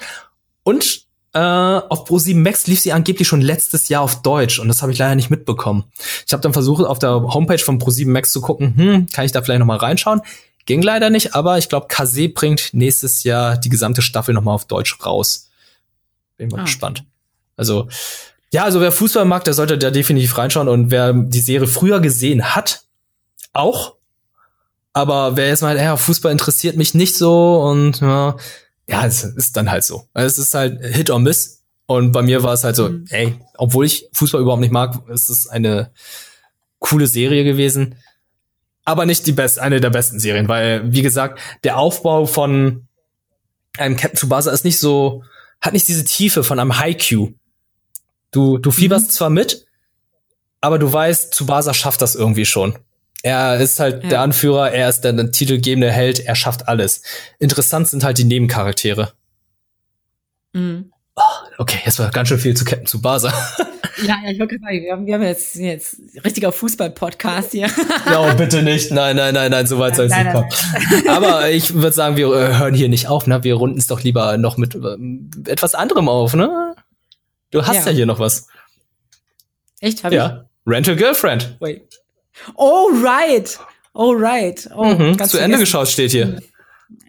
[SPEAKER 1] und äh, auf Pro7 Max lief sie angeblich schon letztes Jahr auf Deutsch und das habe ich leider nicht mitbekommen. Ich habe dann versucht auf der Homepage von Pro7 Max zu gucken, hm, kann ich da vielleicht noch mal reinschauen? Ging leider nicht, aber ich glaube, Kase bringt nächstes Jahr die gesamte Staffel noch mal auf Deutsch raus. Bin mal
[SPEAKER 2] Ah.
[SPEAKER 1] gespannt. Also ja, also wer Fußball mag, der sollte da definitiv reinschauen und wer die Serie früher gesehen hat, auch. Aber wer jetzt mal, ja, Fußball interessiert mich nicht so und ja, ja, es ist dann halt so. Es ist halt Hit or Miss. Und bei mir war es halt so,
[SPEAKER 2] Mhm.
[SPEAKER 1] ey, obwohl ich Fußball überhaupt nicht mag, ist es eine coole Serie gewesen. Aber nicht die best, eine der besten Serien, weil, wie gesagt, der Aufbau von einem Captain Tsubasa ist nicht so, hat nicht diese Tiefe von einem Haikyuu. Du, du fieberst zwar mit, aber du weißt, Tsubasa schafft das irgendwie schon. Er ist halt
[SPEAKER 2] Ja.
[SPEAKER 1] der Anführer, er ist der, der titelgebende Held, er schafft alles. Interessant sind halt die Nebencharaktere.
[SPEAKER 2] Mhm.
[SPEAKER 1] Okay, jetzt war ganz schön viel zu Captain Tsubasa.
[SPEAKER 2] Ja, ja, ich wollte sagen, wir haben, wir haben jetzt, jetzt richtiger Fußball-Podcast hier.
[SPEAKER 1] Ja, oh, bitte nicht. Nein, nein, nein, nein, so weit soll es nicht kommen. Aber ich würde sagen, wir äh, hören hier nicht auf, ne? Wir runden es doch lieber noch mit ähm, etwas anderem auf, ne? Du hast ja,
[SPEAKER 2] Ja.
[SPEAKER 1] hier noch was.
[SPEAKER 2] Echt? Hab
[SPEAKER 1] Ja. Rental Girlfriend.
[SPEAKER 2] ich? Wait. Oh, right. Oh, right. Oh,
[SPEAKER 1] Mhm.
[SPEAKER 2] ganz
[SPEAKER 1] Zu Ende
[SPEAKER 2] vergessen.
[SPEAKER 1] geschaut steht hier.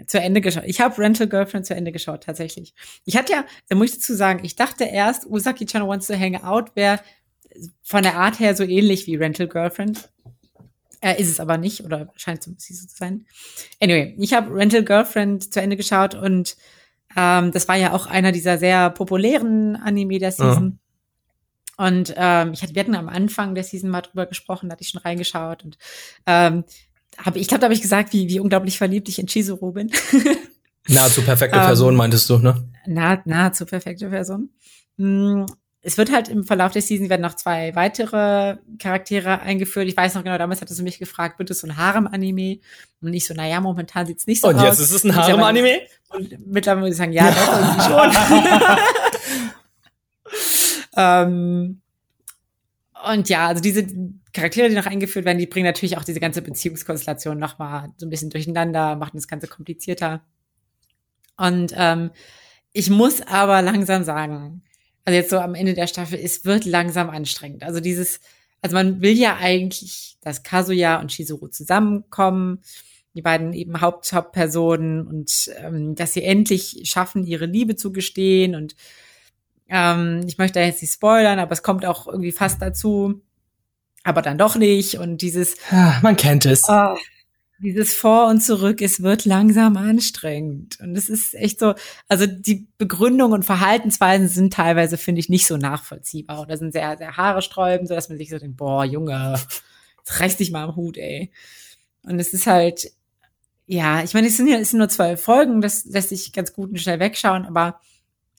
[SPEAKER 2] Zu Ende geschaut. Ich habe Rental Girlfriend zu Ende geschaut, tatsächlich. Ich hatte ja, da muss ich dazu sagen, ich dachte erst, Usaki-chan Wants to Hang Out wäre von der Art her so ähnlich wie Rental Girlfriend. Äh, ist es aber nicht, oder scheint so so zu sein. Anyway, ich habe Rental Girlfriend zu Ende geschaut und ähm, das war ja auch einer dieser sehr populären Anime der Season. Und ähm, ich hatte, wir hatten am Anfang der Season mal drüber gesprochen, da hatte ich schon reingeschaut und ähm, hab, ich glaube, da habe ich gesagt, wie, wie unglaublich verliebt ich in Chizuru bin.
[SPEAKER 1] Nahezu perfekte
[SPEAKER 2] Ähm,
[SPEAKER 1] Person, meintest du, ne?
[SPEAKER 2] nah, nahezu perfekte Person. Mm, Es wird halt im Verlauf der Season werden noch zwei weitere Charaktere eingeführt. Ich weiß noch genau, damals hattest du mich gefragt, wird es so ein Harem-Anime? Und ich so, naja, momentan sieht's nicht so
[SPEAKER 1] Und
[SPEAKER 2] aus.
[SPEAKER 1] jetzt ist es ein Harem-Anime?
[SPEAKER 2] Und mittlerweile muss ich sagen, ja, doch irgendwie schon. Ähm, und ja, also diese Charaktere, die noch eingeführt werden, die bringen natürlich auch diese ganze Beziehungskonstellation nochmal so ein bisschen durcheinander, machen das Ganze komplizierter. Und ähm, ich muss aber langsam sagen, also jetzt so am Ende der Staffel, es wird langsam anstrengend. Also dieses, also man will ja eigentlich, dass Kazuya und Shizuru zusammenkommen, die beiden eben Haupt Hauptpersonen und ähm, dass sie endlich schaffen, ihre Liebe zu gestehen und ähm, ich möchte da jetzt nicht spoilern, aber es kommt auch irgendwie fast dazu, aber dann doch nicht und dieses
[SPEAKER 1] ah, man kennt es.
[SPEAKER 2] Oh, dieses Vor und Zurück, es wird langsam anstrengend. Und es ist echt so, also die Begründung und Verhaltensweisen sind teilweise, finde ich, nicht so nachvollziehbar oder sind sehr, sehr haaresträubend, so dass man sich so denkt, boah, Junge, jetzt reiß dich mal am Hut, ey. Und es ist halt, ja, ich meine, es sind ja es sind nur zwei Folgen, das lässt sich ganz gut und schnell wegschauen, aber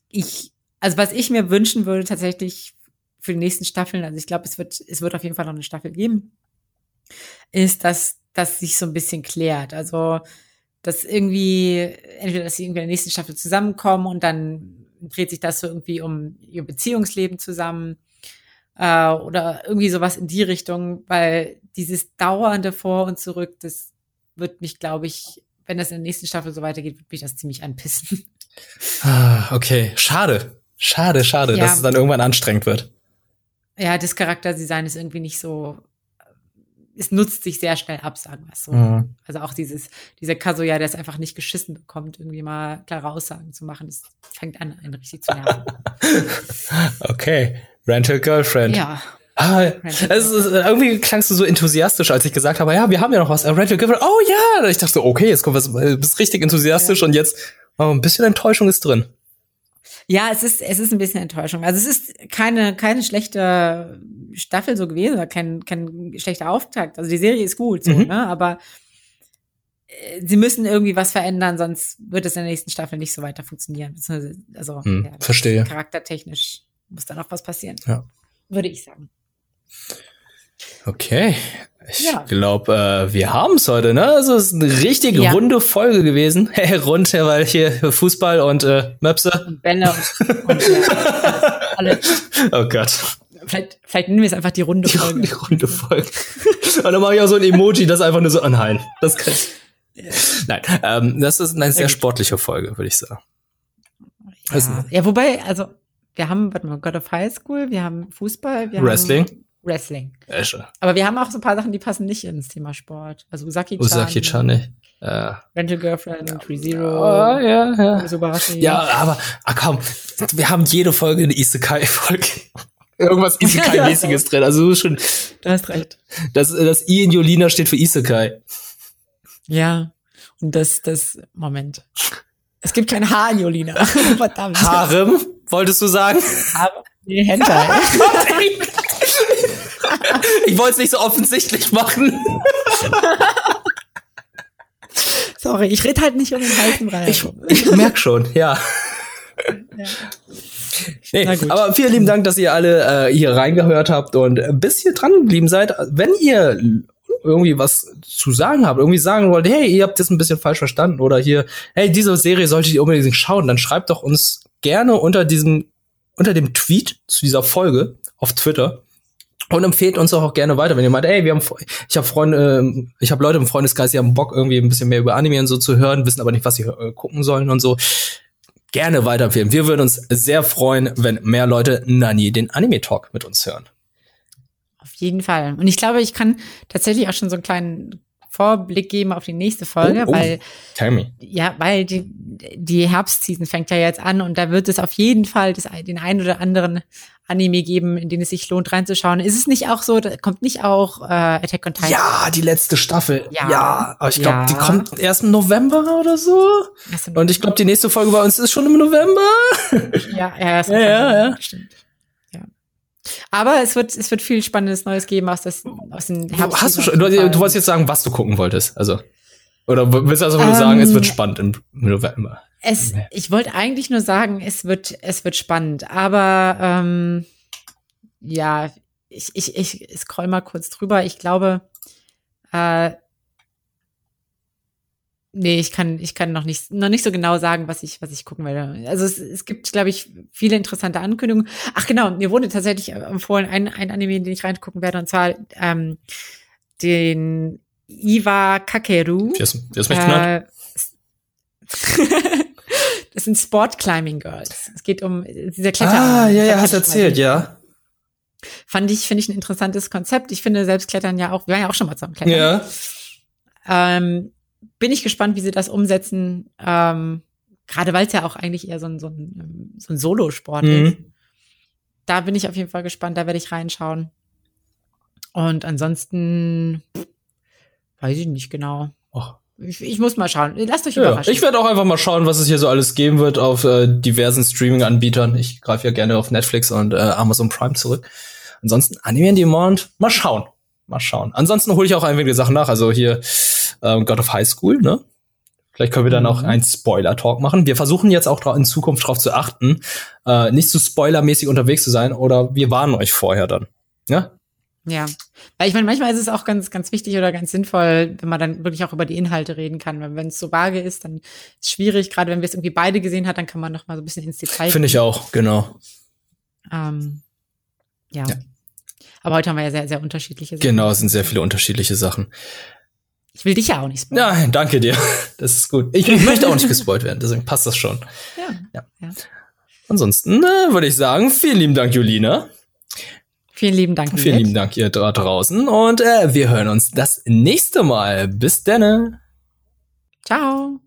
[SPEAKER 2] ich, also was ich mir wünschen würde tatsächlich für die nächsten Staffeln, also ich glaube, es wird, es wird auf jeden Fall noch eine Staffel geben, ist, dass das sich so ein bisschen klärt. Also, dass irgendwie, entweder, dass sie irgendwie in der nächsten Staffel zusammenkommen und dann dreht sich das so irgendwie um ihr Beziehungsleben zusammen äh, oder irgendwie sowas in die Richtung, weil dieses dauernde Vor und Zurück, das wird mich, glaube ich, wenn das in der nächsten Staffel so weitergeht, wird mich das ziemlich anpissen.
[SPEAKER 1] Ah, okay, schade. Schade, schade, ja. dass es dann irgendwann anstrengend wird.
[SPEAKER 2] Ja, das Charakterdesign ist irgendwie nicht so es nutzt sich sehr schnell ab, sagen wir es so. Mhm. Also auch dieses, dieser Kazuya, der es einfach nicht geschissen bekommt, irgendwie mal klare Aussagen zu machen, das fängt an, einen richtig zu nerven.
[SPEAKER 1] okay. Rental Girlfriend.
[SPEAKER 2] Ja.
[SPEAKER 1] Ah, ist, irgendwie klangst du so enthusiastisch, als ich gesagt habe, ja, wir haben ja noch was. Rental Girlfriend. Oh ja! Ich dachte so, okay, jetzt kommt was, du bist richtig enthusiastisch ja. und jetzt oh, ein bisschen Enttäuschung ist drin.
[SPEAKER 2] Ja, es ist, es ist ein bisschen Enttäuschung. Also es ist keine, keine schlechte Staffel so gewesen oder kein, kein schlechter Auftakt. Also die Serie ist gut, so, mhm. ne? Aber äh, sie müssen irgendwie was verändern, sonst wird es in der nächsten Staffel nicht so weiter funktionieren. Also,
[SPEAKER 1] hm, ja, verstehe.
[SPEAKER 2] Charaktertechnisch muss da noch was passieren.
[SPEAKER 1] Ja.
[SPEAKER 2] Würde ich sagen.
[SPEAKER 1] Okay. Ich ja. glaube, äh, wir haben es heute, ne? Also es ist eine richtig ja. runde Folge gewesen. Hey, rund, weil hier Fußball und äh, Möpse.
[SPEAKER 2] Und Bälle und, äh, alle.
[SPEAKER 1] Oh Gott.
[SPEAKER 2] Vielleicht, vielleicht nennen wir es einfach die runde Folge.
[SPEAKER 1] Die, runde Folge. und dann mache ich auch so ein Emoji, das einfach nur so, oh nein. Das kann Nein, ähm, das ist eine sehr sportliche Folge, würde ich sagen.
[SPEAKER 2] Ja. Ja, wobei, also wir haben, warte mal, God of High School, wir haben Fußball, wir
[SPEAKER 1] Wrestling.
[SPEAKER 2] haben Wrestling.
[SPEAKER 1] Esche.
[SPEAKER 2] Aber wir haben auch so ein paar Sachen, die passen nicht ins Thema Sport. Also Usaki-chan.
[SPEAKER 1] Usaki-chan nicht. Ja.
[SPEAKER 2] Rental Girlfriend, ReZero.
[SPEAKER 1] Oh, ja, ja. Ja, aber ah, komm, wir haben jede Folge eine Isekai-Folge. Irgendwas Isekai-mäßiges drin. Also schon.
[SPEAKER 2] Du hast recht.
[SPEAKER 1] Das, das I in Jolina steht für Isekai.
[SPEAKER 2] Ja. Und das, das, Moment. Es gibt kein H in Jolina.
[SPEAKER 1] Verdammt. Harem, wolltest du sagen?
[SPEAKER 2] Harem. Nee, Hentai.
[SPEAKER 1] ich wollte es nicht so offensichtlich machen.
[SPEAKER 2] Sorry, ich rede halt nicht um den heißen Brei.
[SPEAKER 1] Ich, ich merk schon, ja. ja. Nee, aber vielen lieben Dank, dass ihr alle äh, hier reingehört habt und bis hier dran geblieben seid. Wenn ihr irgendwie was zu sagen habt, irgendwie sagen wollt, hey, ihr habt das ein bisschen falsch verstanden oder hier, hey, diese Serie solltet ihr unbedingt schauen, dann schreibt doch uns gerne unter diesem, unter dem Tweet zu dieser Folge auf Twitter und empfehlt uns auch gerne weiter, wenn ihr meint, ey, wir haben, ich habe Freunde, ich habe Leute im Freundeskreis, die haben Bock irgendwie ein bisschen mehr über Anime und so zu hören, wissen aber nicht, was sie äh, gucken sollen und so. Gerne weiterempfehlen. Wir würden uns sehr freuen, wenn mehr Leute Nani den Anime Talk mit uns hören.
[SPEAKER 2] Auf jeden Fall. Und ich glaube, ich kann tatsächlich auch schon so einen kleinen Vorblick geben auf die nächste Folge, oh, oh. weil ja, weil die, die Herbstseason fängt ja jetzt an und da wird es auf jeden Fall das, den einen oder anderen Anime geben, in den es sich lohnt reinzuschauen. Ist es nicht auch so, da kommt nicht auch äh, Attack on Titan?
[SPEAKER 1] Ja, die letzte Staffel. Ja, ja aber ich glaube, ja. die kommt erst im November oder so. Und ich glaube, die nächste Folge bei uns ist schon im November.
[SPEAKER 2] Ja, ja, ja, ja, ja. Stimmt. Aber es wird, es wird viel Spannendes Neues geben aus, das, aus den
[SPEAKER 1] Herbst. Hast du schon, du, du wolltest jetzt sagen, was du gucken wolltest. Also. Oder willst du also nur um, sagen, es wird ähm, spannend im November?
[SPEAKER 2] Es, ich wollte eigentlich nur sagen, es wird, es wird spannend. Aber ähm, ja, ich, ich, ich scroll mal kurz drüber. Ich glaube, äh, Nee, ich kann, ich kann noch nicht, noch nicht so genau sagen, was ich, was ich gucken werde. Also es, es gibt, glaube ich, viele interessante Ankündigungen. Ach genau, mir wurde tatsächlich empfohlen, ein, ein Anime, den ich reingucken werde, und zwar ähm, den Iwa Kakeru.
[SPEAKER 1] Wie hast mich genannt?
[SPEAKER 2] Äh, das sind Sport Climbing Girls. Es geht um dieser Kletter.
[SPEAKER 1] Ah, ja, ja, hast erzählt, ja.
[SPEAKER 2] Fand ich, finde ich ein interessantes Konzept. Ich finde selbst Klettern ja auch, wir waren ja auch schon mal zusammen klettern.
[SPEAKER 1] Ja.
[SPEAKER 2] Ähm, bin ich gespannt, wie sie das umsetzen. Ähm, Gerade weil es ja auch eigentlich eher so ein, so ein, so ein Solosport
[SPEAKER 1] Mhm.
[SPEAKER 2] ist. Da bin ich auf jeden Fall gespannt, da werde ich reinschauen. Und ansonsten weiß ich nicht genau.
[SPEAKER 1] Och.
[SPEAKER 2] Ich, ich muss mal schauen. Lasst euch
[SPEAKER 1] Ja,
[SPEAKER 2] überraschen.
[SPEAKER 1] ich werde auch einfach mal schauen, was es hier so alles geben wird auf äh, diversen Streaming-Anbietern. Ich greife ja gerne auf Netflix und äh, Amazon Prime zurück. Ansonsten Anime on Demand, mal schauen. Mal schauen. Ansonsten hole ich auch einige Sachen nach. Also hier ähm, God of High School, ne? Vielleicht können wir dann auch
[SPEAKER 2] Mhm.
[SPEAKER 1] einen Spoiler-Talk machen. Wir versuchen jetzt auch in Zukunft darauf zu achten, äh, nicht zu spoilermäßig unterwegs zu sein oder wir warnen euch vorher dann. Ja?
[SPEAKER 2] Ja, weil ich meine, manchmal ist es auch ganz, ganz wichtig oder ganz sinnvoll, wenn man dann wirklich auch über die Inhalte reden kann. Weil wenn es so vage ist, dann ist es schwierig. Gerade wenn wir es irgendwie beide gesehen hat, dann kann man noch mal so ein bisschen ins Detail.
[SPEAKER 1] Finde ich auch, genau.
[SPEAKER 2] Ähm, ja.
[SPEAKER 1] Ja.
[SPEAKER 2] Aber heute haben wir ja sehr, sehr unterschiedliche Sachen.
[SPEAKER 1] Genau, es sind sehr viele unterschiedliche Sachen.
[SPEAKER 2] Ich will dich ja auch nicht spoilern.
[SPEAKER 1] Ja, danke dir. Das ist gut. Ich, ich möchte auch nicht gespoilt werden, deswegen passt das schon.
[SPEAKER 2] Ja.
[SPEAKER 1] Ja.
[SPEAKER 2] ja.
[SPEAKER 1] Ansonsten äh, würde ich sagen, vielen lieben Dank, Julina.
[SPEAKER 2] Vielen lieben Dank.
[SPEAKER 1] Vielen lieben Dank ihr da draußen und äh, wir hören uns das nächste Mal. Bis denne.
[SPEAKER 2] Ciao.